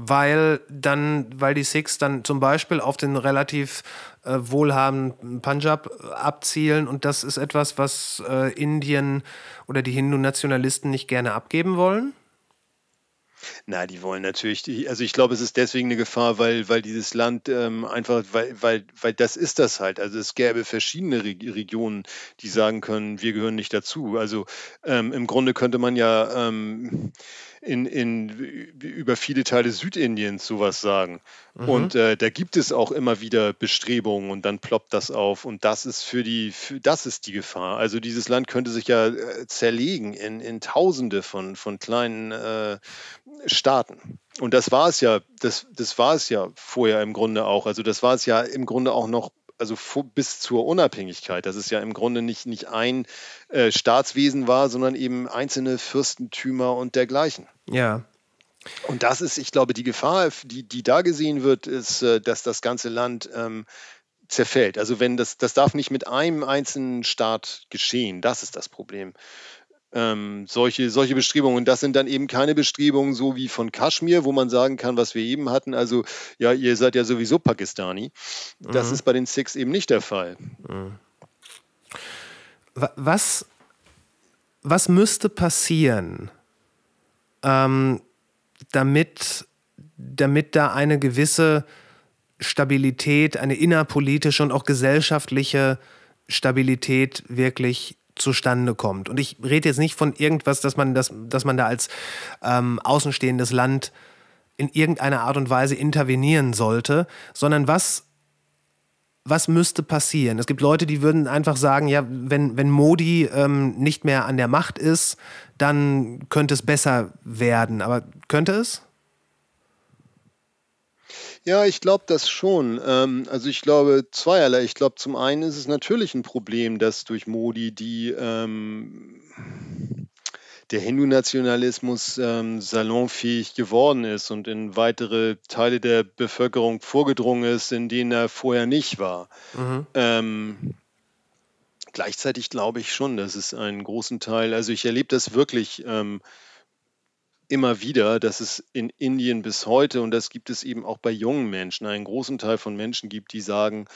Weil dann, weil die Sikhs dann zum Beispiel auf den relativ äh, wohlhabenden Punjab abzielen und das ist etwas, was äh, Indien oder die Hindu-Nationalisten nicht gerne abgeben wollen? Na, die wollen natürlich, also ich glaube, es ist deswegen eine Gefahr, weil, weil dieses Land ähm, einfach, weil, weil, weil das ist das halt. Also es gäbe verschiedene Re Regionen, die sagen können, wir gehören nicht dazu. Also ähm, im Grunde könnte man ja ähm, in, in, über viele Teile Südindiens sowas sagen. Mhm. Und äh, da gibt es auch immer wieder Bestrebungen und dann ploppt das auf. Und das ist für die, für, das ist die Gefahr. Also dieses Land könnte sich ja äh, zerlegen in, in Tausende von, von kleinen äh, Staaten. Und das war es ja, das, das war es ja vorher im Grunde auch. Also das war es ja im Grunde auch noch also bis zur Unabhängigkeit, dass es ja im Grunde nicht, nicht ein äh, Staatswesen war, sondern eben einzelne Fürstentümer und dergleichen. Ja. Und das ist, ich glaube, die Gefahr, die, die da gesehen wird, ist, äh, dass das ganze Land ähm, zerfällt. Also wenn das, das darf nicht mit einem einzelnen Staat geschehen. Das ist das Problem ähm, solche, solche Bestrebungen. Das sind dann eben keine Bestrebungen so wie von Kaschmir, wo man sagen kann, was wir eben hatten, also ja, ihr seid ja sowieso Pakistani. Das mhm. ist bei den Sikhs eben nicht der Fall. Mhm. Was, was müsste passieren, ähm, damit, damit da eine gewisse Stabilität, eine innerpolitische und auch gesellschaftliche Stabilität wirklich zustande kommt. Und ich rede jetzt nicht von irgendwas, dass man, das, dass man da als ähm, außenstehendes Land in irgendeiner Art und Weise intervenieren sollte, sondern was, was müsste passieren? Es gibt Leute, die würden einfach sagen, ja, wenn, wenn Modi ähm, nicht mehr an der Macht ist, dann könnte es besser werden. Aber könnte es? Ja, ich glaube das schon. Ähm, also ich glaube zweierlei. Ich glaube, zum einen ist es natürlich ein Problem, dass durch Modi die ähm, der Hindu-Nationalismus ähm, salonfähig geworden ist und in weitere Teile der Bevölkerung vorgedrungen ist, in denen er vorher nicht war. Mhm. Ähm, gleichzeitig glaube ich schon, dass es einen großen Teil, also ich erlebe das wirklich ähm, immer wieder, dass es in Indien bis heute, und das gibt es eben auch bei jungen Menschen, einen großen Teil von Menschen gibt, die sagen,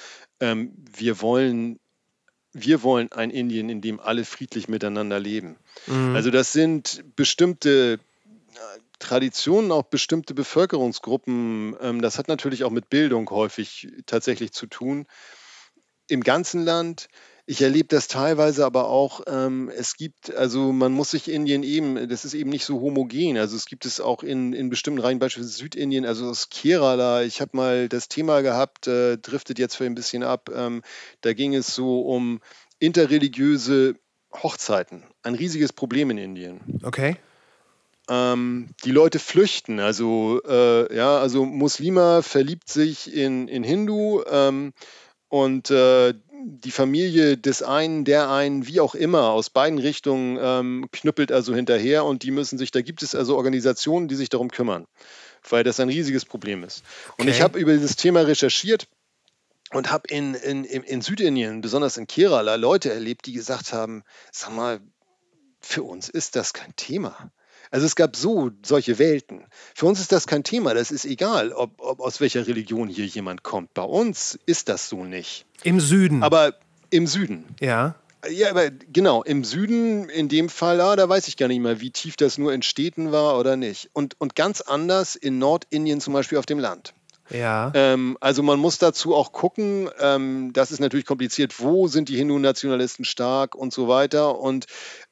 ähm, wir wollen wir wollen ein Indien, in dem alle friedlich miteinander leben. Mhm. Also das sind bestimmte äh, Traditionen, auch bestimmte Bevölkerungsgruppen. Ähm, das hat natürlich auch mit Bildung häufig tatsächlich zu tun. Im ganzen Land ich erlebe das teilweise aber auch, ähm, es gibt, also man muss sich Indien eben, das ist eben nicht so homogen. Also es gibt es auch in, in bestimmten Reihen, beispielsweise Südindien, also aus Kerala. Ich habe mal das Thema gehabt, äh, driftet jetzt für ein bisschen ab. Ähm, da ging es so um interreligiöse Hochzeiten. Ein riesiges Problem in Indien. Okay. Ähm, die Leute flüchten. Also, äh, ja, also Muslima verliebt sich in, in Hindu ähm, und äh, die Familie des einen, der einen, wie auch immer, aus beiden Richtungen ähm, knüppelt also hinterher und die müssen sich, da gibt es also Organisationen, die sich darum kümmern, weil das ein riesiges Problem ist. Okay. Und ich habe über dieses Thema recherchiert und habe in, in, in Südindien, besonders in Kerala, Leute erlebt, die gesagt haben, sag mal, für uns ist das kein Thema. Also es gab so solche Welten. Für uns ist das kein Thema. Das ist egal, ob, ob aus welcher Religion hier jemand kommt. Bei uns ist das so nicht. Im Süden. Aber im Süden. Ja. Ja, aber genau, im Süden in dem Fall, ah, da weiß ich gar nicht mehr, wie tief das nur in Städten war oder nicht. Und, und ganz anders in Nordindien zum Beispiel auf dem Land. Ja. Ähm, also man muss dazu auch gucken, ähm, das ist natürlich kompliziert, wo sind die Hindu-Nationalisten stark und so weiter. Und,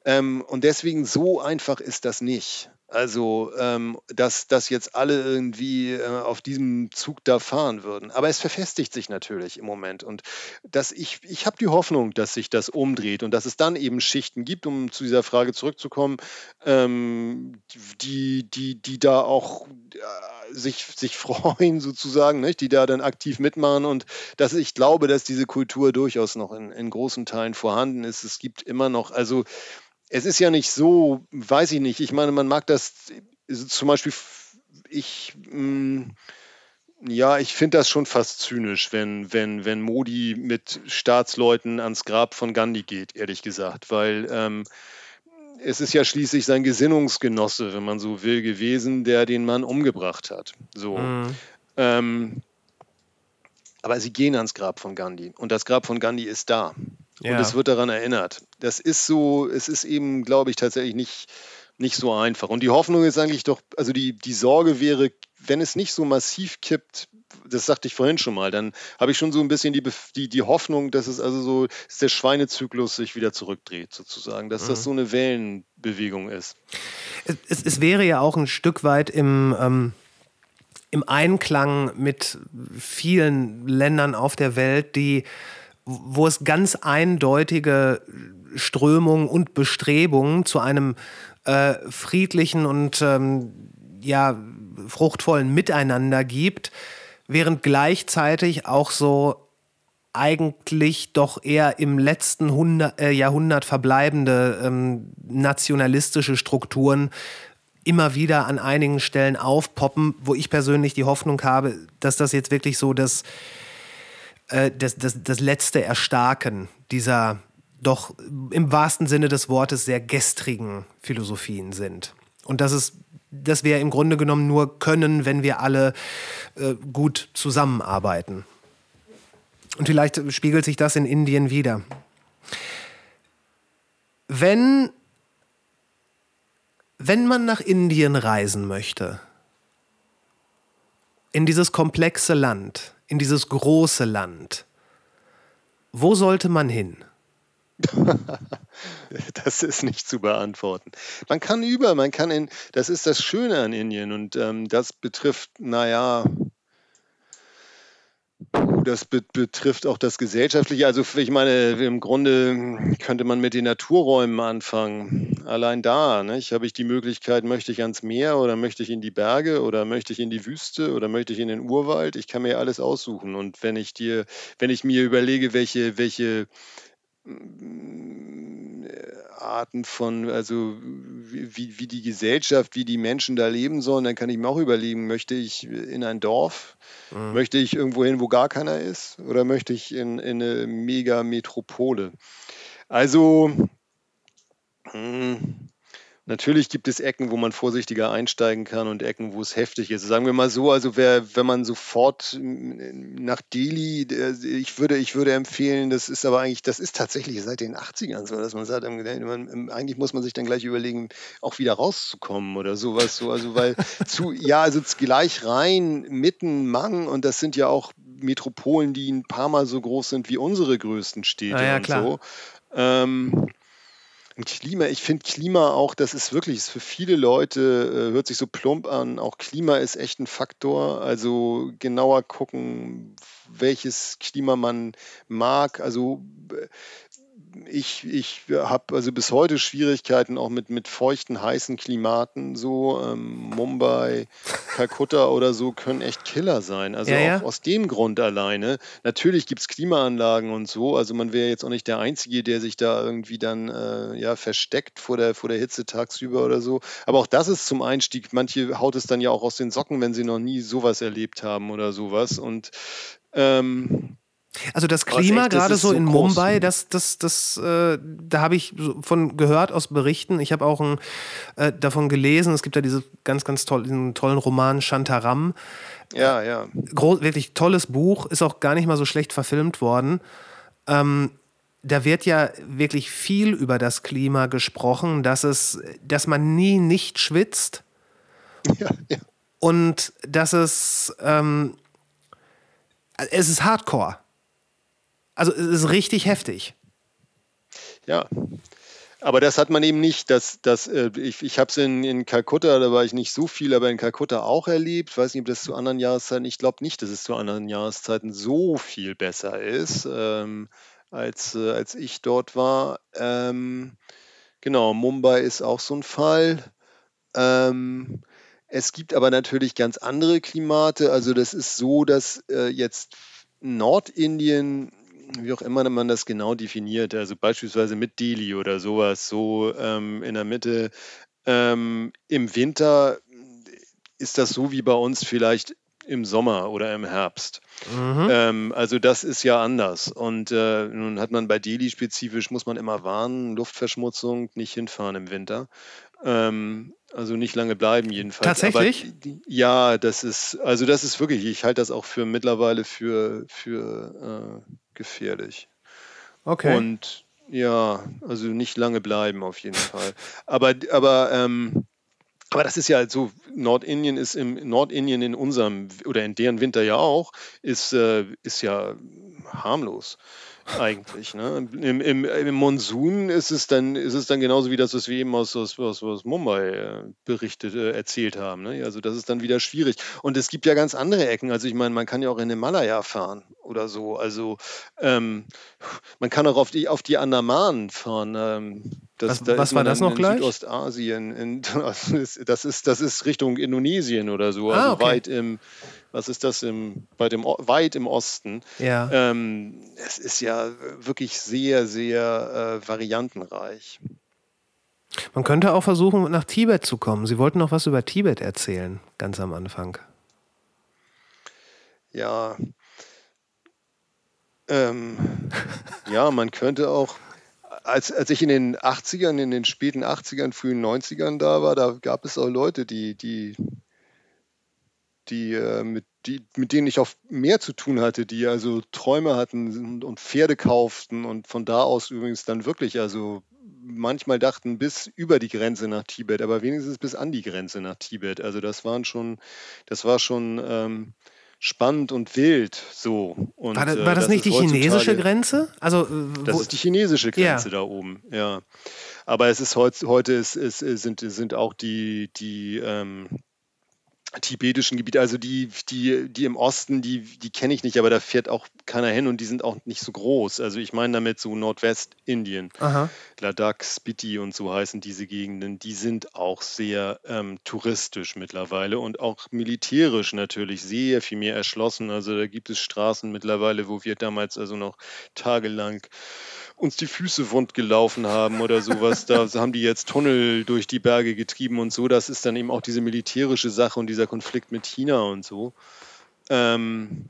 ähm, und deswegen so einfach ist das nicht. Also, ähm, dass, dass jetzt alle irgendwie äh, auf diesem Zug da fahren würden. Aber es verfestigt sich natürlich im Moment. Und dass ich, ich habe die Hoffnung, dass sich das umdreht und dass es dann eben Schichten gibt, um zu dieser Frage zurückzukommen, ähm, die, die, die da auch äh, sich, sich [LAUGHS] freuen, sozusagen, nicht? die da dann aktiv mitmachen. Und dass ich glaube, dass diese Kultur durchaus noch in, in großen Teilen vorhanden ist. Es gibt immer noch, also es ist ja nicht so, weiß ich nicht. Ich meine, man mag das zum Beispiel, ich, mh, mm, ja, ich finde das schon fast zynisch, wenn, wenn, wenn Modi mit Staatsleuten ans Grab von Gandhi geht, ehrlich gesagt, weil ähm, es ist ja schließlich sein Gesinnungsgenosse, wenn man so will, gewesen, der den Mann umgebracht hat. So. Mhm. Ähm, aber sie gehen ans Grab von Gandhi und das Grab von Gandhi ist da. Ja. Und es wird daran erinnert. Das ist so, es ist eben, glaube ich, tatsächlich nicht, nicht so einfach. Und die Hoffnung ist eigentlich doch, also die, die Sorge wäre, wenn es nicht so massiv kippt, das sagte ich vorhin schon mal, dann habe ich schon so ein bisschen die, die, die Hoffnung, dass es also so, dass der Schweinezyklus sich wieder zurückdreht, sozusagen, dass mhm. das so eine Wellenbewegung ist. Es, es, es, wäre ja auch ein Stück weit im, ähm, im Einklang mit vielen Ländern auf der Welt, die wo es ganz eindeutige Strömungen und Bestrebungen zu einem äh, friedlichen und ähm, ja, fruchtvollen Miteinander gibt, während gleichzeitig auch so eigentlich doch eher im letzten Hundert, äh, Jahrhundert verbleibende ähm, nationalistische Strukturen immer wieder an einigen Stellen aufpoppen, wo ich persönlich die Hoffnung habe, dass das jetzt wirklich so das äh, das, das, das letzte Erstarken dieser doch im wahrsten Sinne des Wortes sehr gestrigen Philosophien sind. Und das ist dass wir im Grunde genommen nur können, wenn wir alle äh, gut zusammenarbeiten. Und vielleicht spiegelt sich das in Indien wieder. Wenn, wenn man nach Indien reisen möchte, in dieses komplexe Land, in dieses große Land. Wo sollte man hin? [LAUGHS] das ist nicht zu beantworten. Man kann über, man kann in, das ist das Schöne an Indien und ähm, das betrifft, naja, das be betrifft auch das Gesellschaftliche. Also ich meine, im Grunde könnte man mit den Naturräumen anfangen. Allein da ne, habe ich die Möglichkeit, möchte ich ans Meer oder möchte ich in die Berge oder möchte ich in die Wüste oder möchte ich in den Urwald. Ich kann mir alles aussuchen. Und wenn ich dir, wenn ich mir überlege, welche, welche Arten von, also wie, wie die Gesellschaft, wie die Menschen da leben sollen, dann kann ich mir auch überlegen, möchte ich in ein Dorf, mhm. möchte ich irgendwo hin, wo gar keiner ist, oder möchte ich in, in eine Mega-Metropole? Also, mh, hm, Natürlich gibt es Ecken, wo man vorsichtiger einsteigen kann und Ecken, wo es heftig ist. Sagen wir mal so, also wer, wenn man sofort nach Delhi, ich würde, ich würde empfehlen, das ist aber eigentlich, das ist tatsächlich seit den 80ern so, dass man sagt, eigentlich muss man sich dann gleich überlegen, auch wieder rauszukommen oder sowas. So, also weil [LAUGHS] zu, ja, also gleich rein, mitten, Mang und das sind ja auch Metropolen, die ein paar Mal so groß sind wie unsere größten Städte ah, ja, und klar. so. Ähm, Klima, ich finde Klima auch, das ist wirklich, ist für viele Leute, äh, hört sich so plump an, auch Klima ist echt ein Faktor. Also genauer gucken, welches Klima man mag. Also ich, ich habe also bis heute Schwierigkeiten auch mit, mit feuchten, heißen Klimaten. So ähm, Mumbai, Kalkutta oder so können echt Killer sein. Also ja, ja. aus dem Grund alleine. Natürlich gibt es Klimaanlagen und so. Also man wäre jetzt auch nicht der Einzige, der sich da irgendwie dann äh, ja, versteckt vor der, vor der Hitze tagsüber oder so. Aber auch das ist zum Einstieg. Manche haut es dann ja auch aus den Socken, wenn sie noch nie sowas erlebt haben oder sowas. Und ähm, Also das Klima, echt, gerade so so in groß. Mumbai, das, das, das, äh, da habe ich von gehört aus Berichten. Ich habe auch ein, äh, davon gelesen. Es gibt ja diese ganz, ganz toll, diesen tollen Roman Shantaram. Ja, ja. Groß, wirklich tolles Buch, ist auch gar nicht mal so schlecht verfilmt worden. Ähm, da wird ja wirklich viel über das Klima gesprochen, dass es, dass man nie nicht schwitzt [LAUGHS] ja, ja. und dass es, ähm, es ist Hardcore. Also es ist richtig heftig. Ja. Aber das hat man eben nicht. Das, das, äh, ich ich habe es in, in Kalkutta, da war ich nicht so viel, aber in Kalkutta auch erlebt. Ich weiß nicht, ob das zu anderen Jahreszeiten, ich glaube nicht, dass es zu anderen Jahreszeiten so viel besser ist, ähm, als, äh, als ich dort war. Ähm, genau, Mumbai ist auch so ein Fall. Ähm, es gibt aber natürlich ganz andere Klimate. Also das ist so, dass äh, jetzt Nordindien, wie auch immer man das genau definiert, also beispielsweise mit Delhi oder sowas, so ähm, in der Mitte, ähm, im Winter ist das so wie bei uns vielleicht im Sommer oder im Herbst. Ähm, also das ist ja anders. Und äh, nun hat man bei Delhi spezifisch, muss man immer warnen, Luftverschmutzung, nicht hinfahren im Winter. Ähm, also nicht lange bleiben jedenfalls. Tatsächlich? Aber, ja, das ist, also das ist wirklich, ich halte das auch für mittlerweile für, für äh, gefährlich. Okay. Und ja, also nicht lange bleiben auf jeden Fall. Aber, aber, ähm, aber das ist ja halt so, Nordindien ist im Nordindien in unserem oder in deren Winter ja auch, ist, äh, ist ja harmlos eigentlich. Ne? Im, im, Im Monsun ist es dann ist es dann genauso wie das, was wir eben aus, aus, aus, aus Mumbai äh, berichtet, äh, erzählt haben. Ne? Also das ist dann wieder schwierig. Und es gibt ja ganz andere Ecken. Also ich meine, man kann ja auch in den Himalaya fahren oder so. Also ähm, man kann auch auf die auf die Andamanen fahren. Ähm, das, Was- da was war das noch in gleich? Südostasien. In, [LAUGHS] das, ist, das ist das ist Richtung Indonesien oder so. Ah, Also okay. weit im was ist das im bei dem O- weit im Osten. ja. Ähm, es ist ja wirklich sehr, sehr äh, variantenreich. Man könnte auch versuchen, nach Tibet zu kommen. Sie wollten noch was über Tibet erzählen, ganz am Anfang. Ja. Ähm, [LAUGHS] ja, man könnte auch, als, als ich in den 80ern, in den späten 80ern, frühen 90ern da war, da gab es auch Leute, die, die, die, äh, mit, die, mit denen ich auch mehr zu tun hatte, die also Träume hatten und Pferde kauften und von da aus übrigens dann wirklich, also manchmal dachten bis über die Grenze nach Tibet, aber wenigstens bis an die Grenze nach Tibet. Also das waren schon, das war schon ähm, spannend und wild so. Und, War das, äh, war das nicht die chinesische Grenze? Also, äh, das ist die chinesische Grenze Ja. da oben, ja. Aber es ist heut, heute ist, ist, sind, sind auch die, die ähm, tibetischen Gebiete, also die, die, die im Osten, die, die kenne ich nicht, aber da fährt auch keiner hin und die sind auch nicht so groß. Also ich meine damit so Nordwestindien, aha. Ladakh, Spiti und so heißen diese Gegenden, die sind auch sehr ähm, touristisch mittlerweile und auch militärisch natürlich sehr viel mehr erschlossen. Also da gibt es Straßen mittlerweile, wo wir damals also noch tagelang uns die Füße wund gelaufen haben oder sowas. Da [LAUGHS] haben die jetzt Tunnel durch die Berge getrieben und so. Das ist dann eben auch diese militärische Sache und dieser Konflikt mit China und so. Ähm,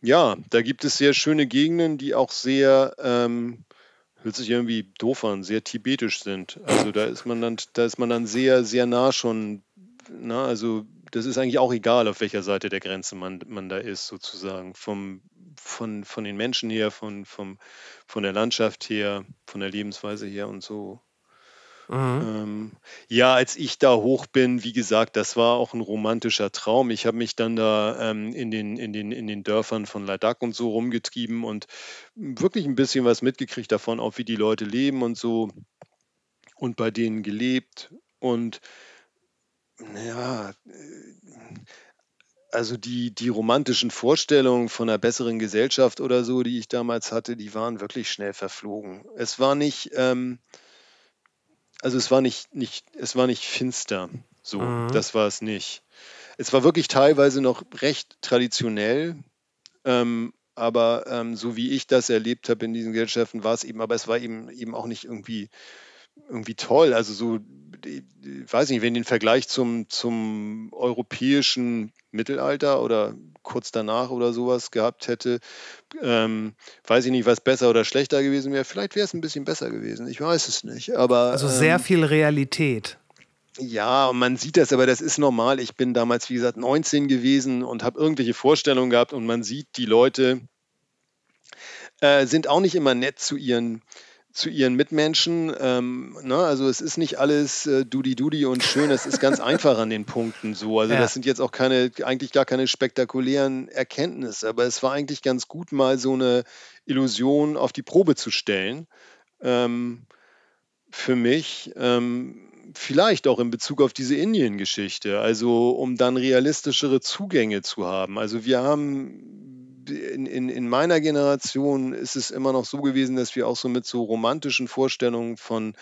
ja, da gibt es sehr schöne Gegenden, die auch sehr, ähm, hört sich irgendwie doof an, sehr tibetisch sind. Also da ist man dann, da ist man dann sehr, sehr nah schon, na, also das ist eigentlich auch egal, auf welcher Seite der Grenze man, man da ist, sozusagen. Vom, von, von den Menschen her, von, vom, von der Landschaft her, von der Lebensweise her und so. Ähm, ja, als ich da hoch bin, wie gesagt, das war auch ein romantischer Traum. Ich habe mich dann da ähm, in, den, in, den, in den Dörfern von Ladakh und so rumgetrieben und wirklich ein bisschen was mitgekriegt davon, auch wie die Leute leben und so und bei denen gelebt. Und ja, also die, die romantischen Vorstellungen von einer besseren Gesellschaft oder so, die ich damals hatte, die waren wirklich schnell verflogen. Es war nicht, ähm, also es war nicht, nicht, es war nicht finster. So, das war es nicht. Es war wirklich teilweise noch recht traditionell, ähm, aber ähm, so wie ich das erlebt habe in diesen Gesellschaften, war es eben, aber es war eben eben auch nicht irgendwie irgendwie toll. Also so, ich weiß nicht, wenn den Vergleich zum, zum europäischen Mittelalter oder kurz danach oder sowas gehabt hätte, ähm, weiß ich nicht, was besser oder schlechter gewesen wäre. Vielleicht wäre es ein bisschen besser gewesen. Ich weiß es nicht. Aber, also sehr ähm, viel Realität. Ja, und man sieht das, aber das ist normal. Ich bin damals, wie gesagt, 19 gewesen und habe irgendwelche Vorstellungen gehabt und man sieht, die Leute äh, sind auch nicht immer nett zu ihren zu ihren Mitmenschen. Ähm, ne? Also es ist nicht alles äh, Dudi-Dudi und schön, es ist ganz einfach an den Punkten so. Also ja. das sind jetzt auch keine, eigentlich gar keine spektakulären Erkenntnisse, aber es war eigentlich ganz gut, mal so eine Illusion auf die Probe zu stellen. Ähm, für mich. Ähm, vielleicht auch in Bezug auf diese Indien-Geschichte, also um dann realistischere Zugänge zu haben. Also wir haben in, in, in meiner Generation ist es immer noch so gewesen, dass wir auch so mit so romantischen Vorstellungen von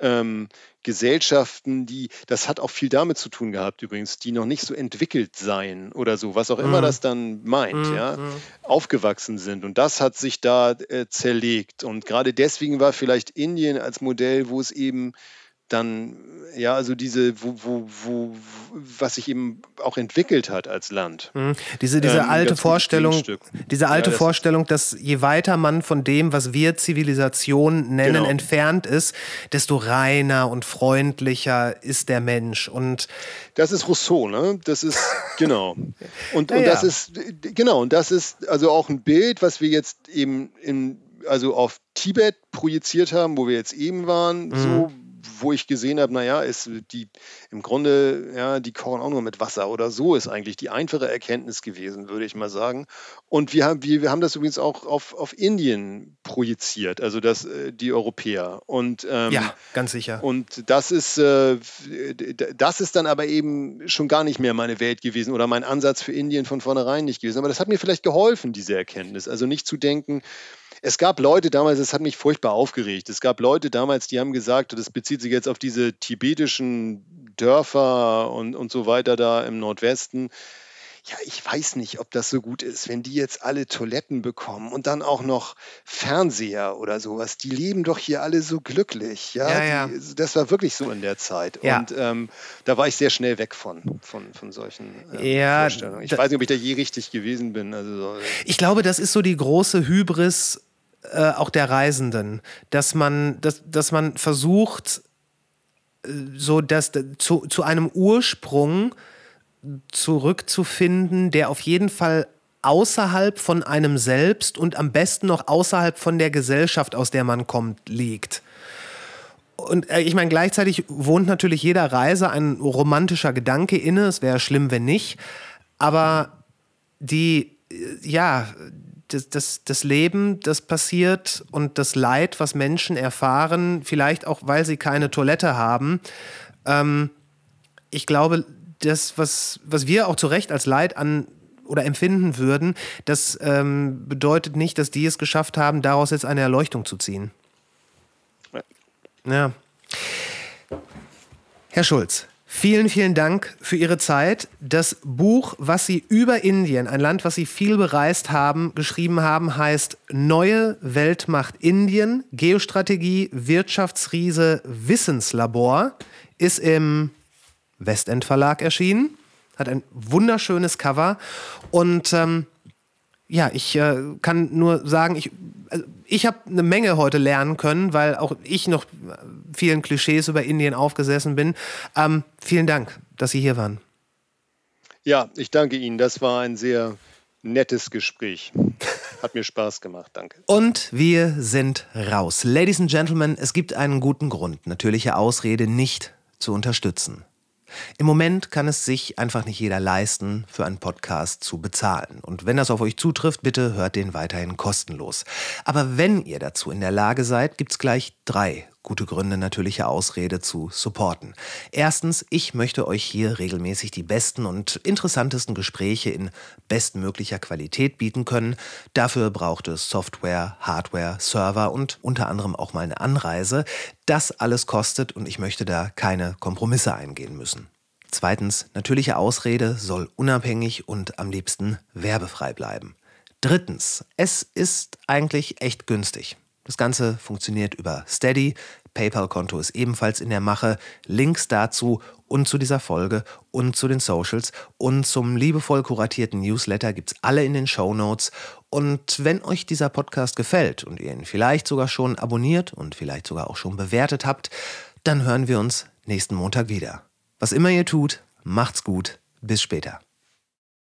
ähm, Gesellschaften, die, das hat auch viel damit zu tun gehabt übrigens, die noch nicht so entwickelt seien oder so, was auch immer mhm. das dann meint, mhm. ja, mhm. aufgewachsen sind. Und das hat sich da äh, zerlegt. Und gerade deswegen war vielleicht Indien als Modell, wo es eben dann, ja, also diese, wo, wo, wo, was sich eben auch entwickelt hat als Land. Mhm. Diese, diese ähm, alte Vorstellung, diese alte ja, das Vorstellung, dass je weiter man von dem, was wir Zivilisation nennen, genau. entfernt ist, desto reiner und freundlicher ist der Mensch. Und das ist Rousseau, ne? Das ist, [LAUGHS] genau. Und, ja, und das ja. ist, genau, und das ist also auch ein Bild, was wir jetzt eben in, also auf Tibet projiziert haben, wo wir jetzt eben waren, mhm. so wo ich gesehen habe, naja, ist die im Grunde, ja, die kochen auch nur mit Wasser oder so ist eigentlich die einfache Erkenntnis gewesen, würde ich mal sagen. Und wir haben, wir, wir haben das übrigens auch auf, auf Indien projiziert, also das, äh, die Europäer. Und, ähm, ja, ganz sicher. Und das ist, äh, das ist dann aber eben schon gar nicht mehr meine Welt gewesen oder mein Ansatz für Indien von vornherein nicht gewesen. Aber das hat mir vielleicht geholfen, diese Erkenntnis. Also nicht zu denken, es gab Leute damals, das hat mich furchtbar aufgeregt. Es gab Leute damals, die haben gesagt, das bezieht sich jetzt auf diese tibetischen Dörfer und, und so weiter da im Nordwesten. Ja, ich weiß nicht, ob das so gut ist, wenn die jetzt alle Toiletten bekommen und dann auch noch Fernseher oder sowas. Die leben doch hier alle so glücklich. Ja, ja, ja. Die, das war wirklich so in der Zeit. Ja. Und ähm, da war ich sehr schnell weg von, von, von solchen ähm, ja, Vorstellungen. Ich weiß nicht, ob ich da je richtig gewesen bin. Also, ich glaube, das ist so die große Hybris äh, auch der Reisenden, dass man, dass, dass man versucht, äh, so dass zu, zu einem Ursprung zurückzufinden, der auf jeden Fall außerhalb von einem selbst und am besten noch außerhalb von der Gesellschaft, aus der man kommt, liegt. Und äh, ich meine, gleichzeitig wohnt natürlich jeder Reise ein romantischer Gedanke inne. Es wäre schlimm, wenn nicht. Aber die, ja, das, das, das Leben, das passiert und das Leid, was Menschen erfahren, vielleicht auch, weil sie keine Toilette haben. Ähm, ich glaube, das, was, was wir auch zu Recht als Leid an oder empfinden würden, das ähm, bedeutet nicht, dass die es geschafft haben, daraus jetzt eine Erleuchtung zu ziehen. Ja. Herr Schulz, Vielen, vielen Dank für Ihre Zeit. Das Buch, was Sie über Indien, ein Land, was Sie viel bereist haben, geschrieben haben, heißt Neue Weltmacht Indien, Geostrategie, Wirtschaftsriese, Wissenslabor, ist im Westend Verlag erschienen, hat ein wunderschönes Cover und ähm, ja, ich äh, kann nur sagen, ich, also ich habe eine Menge heute lernen können, weil auch ich noch vielen Klischees über Indien aufgesessen bin. Ähm, vielen Dank, dass Sie hier waren. Ja, ich danke Ihnen. Das war ein sehr nettes Gespräch. Hat mir Spaß gemacht, danke. Und wir sind raus. Ladies and Gentlemen, es gibt einen guten Grund, natürliche Ausrede nicht zu unterstützen. Im Moment kann es sich einfach nicht jeder leisten, für einen Podcast zu bezahlen. Und wenn das auf euch zutrifft, bitte hört den weiterhin kostenlos. Aber wenn ihr dazu in der Lage seid, gibt es gleich drei gute Gründe, natürliche Ausrede zu supporten. Erstens, ich möchte euch hier regelmäßig die besten und interessantesten Gespräche in bestmöglicher Qualität bieten können. Dafür braucht es Software, Hardware, Server und unter anderem auch mal eine Anreise. Das alles kostet und ich möchte da keine Kompromisse eingehen müssen. Zweitens, natürliche Ausrede soll unabhängig und am liebsten werbefrei bleiben. Drittens, es ist eigentlich echt günstig. Das Ganze funktioniert über Steady. PayPal-Konto ist ebenfalls in der Mache. Links dazu und zu dieser Folge und zu den Socials und zum liebevoll kuratierten Newsletter gibt's alle in den Show Notes. Und wenn euch dieser Podcast gefällt und ihr ihn vielleicht sogar schon abonniert und vielleicht sogar auch schon bewertet habt, dann hören wir uns nächsten Montag wieder. Was immer ihr tut, macht's gut. Bis später.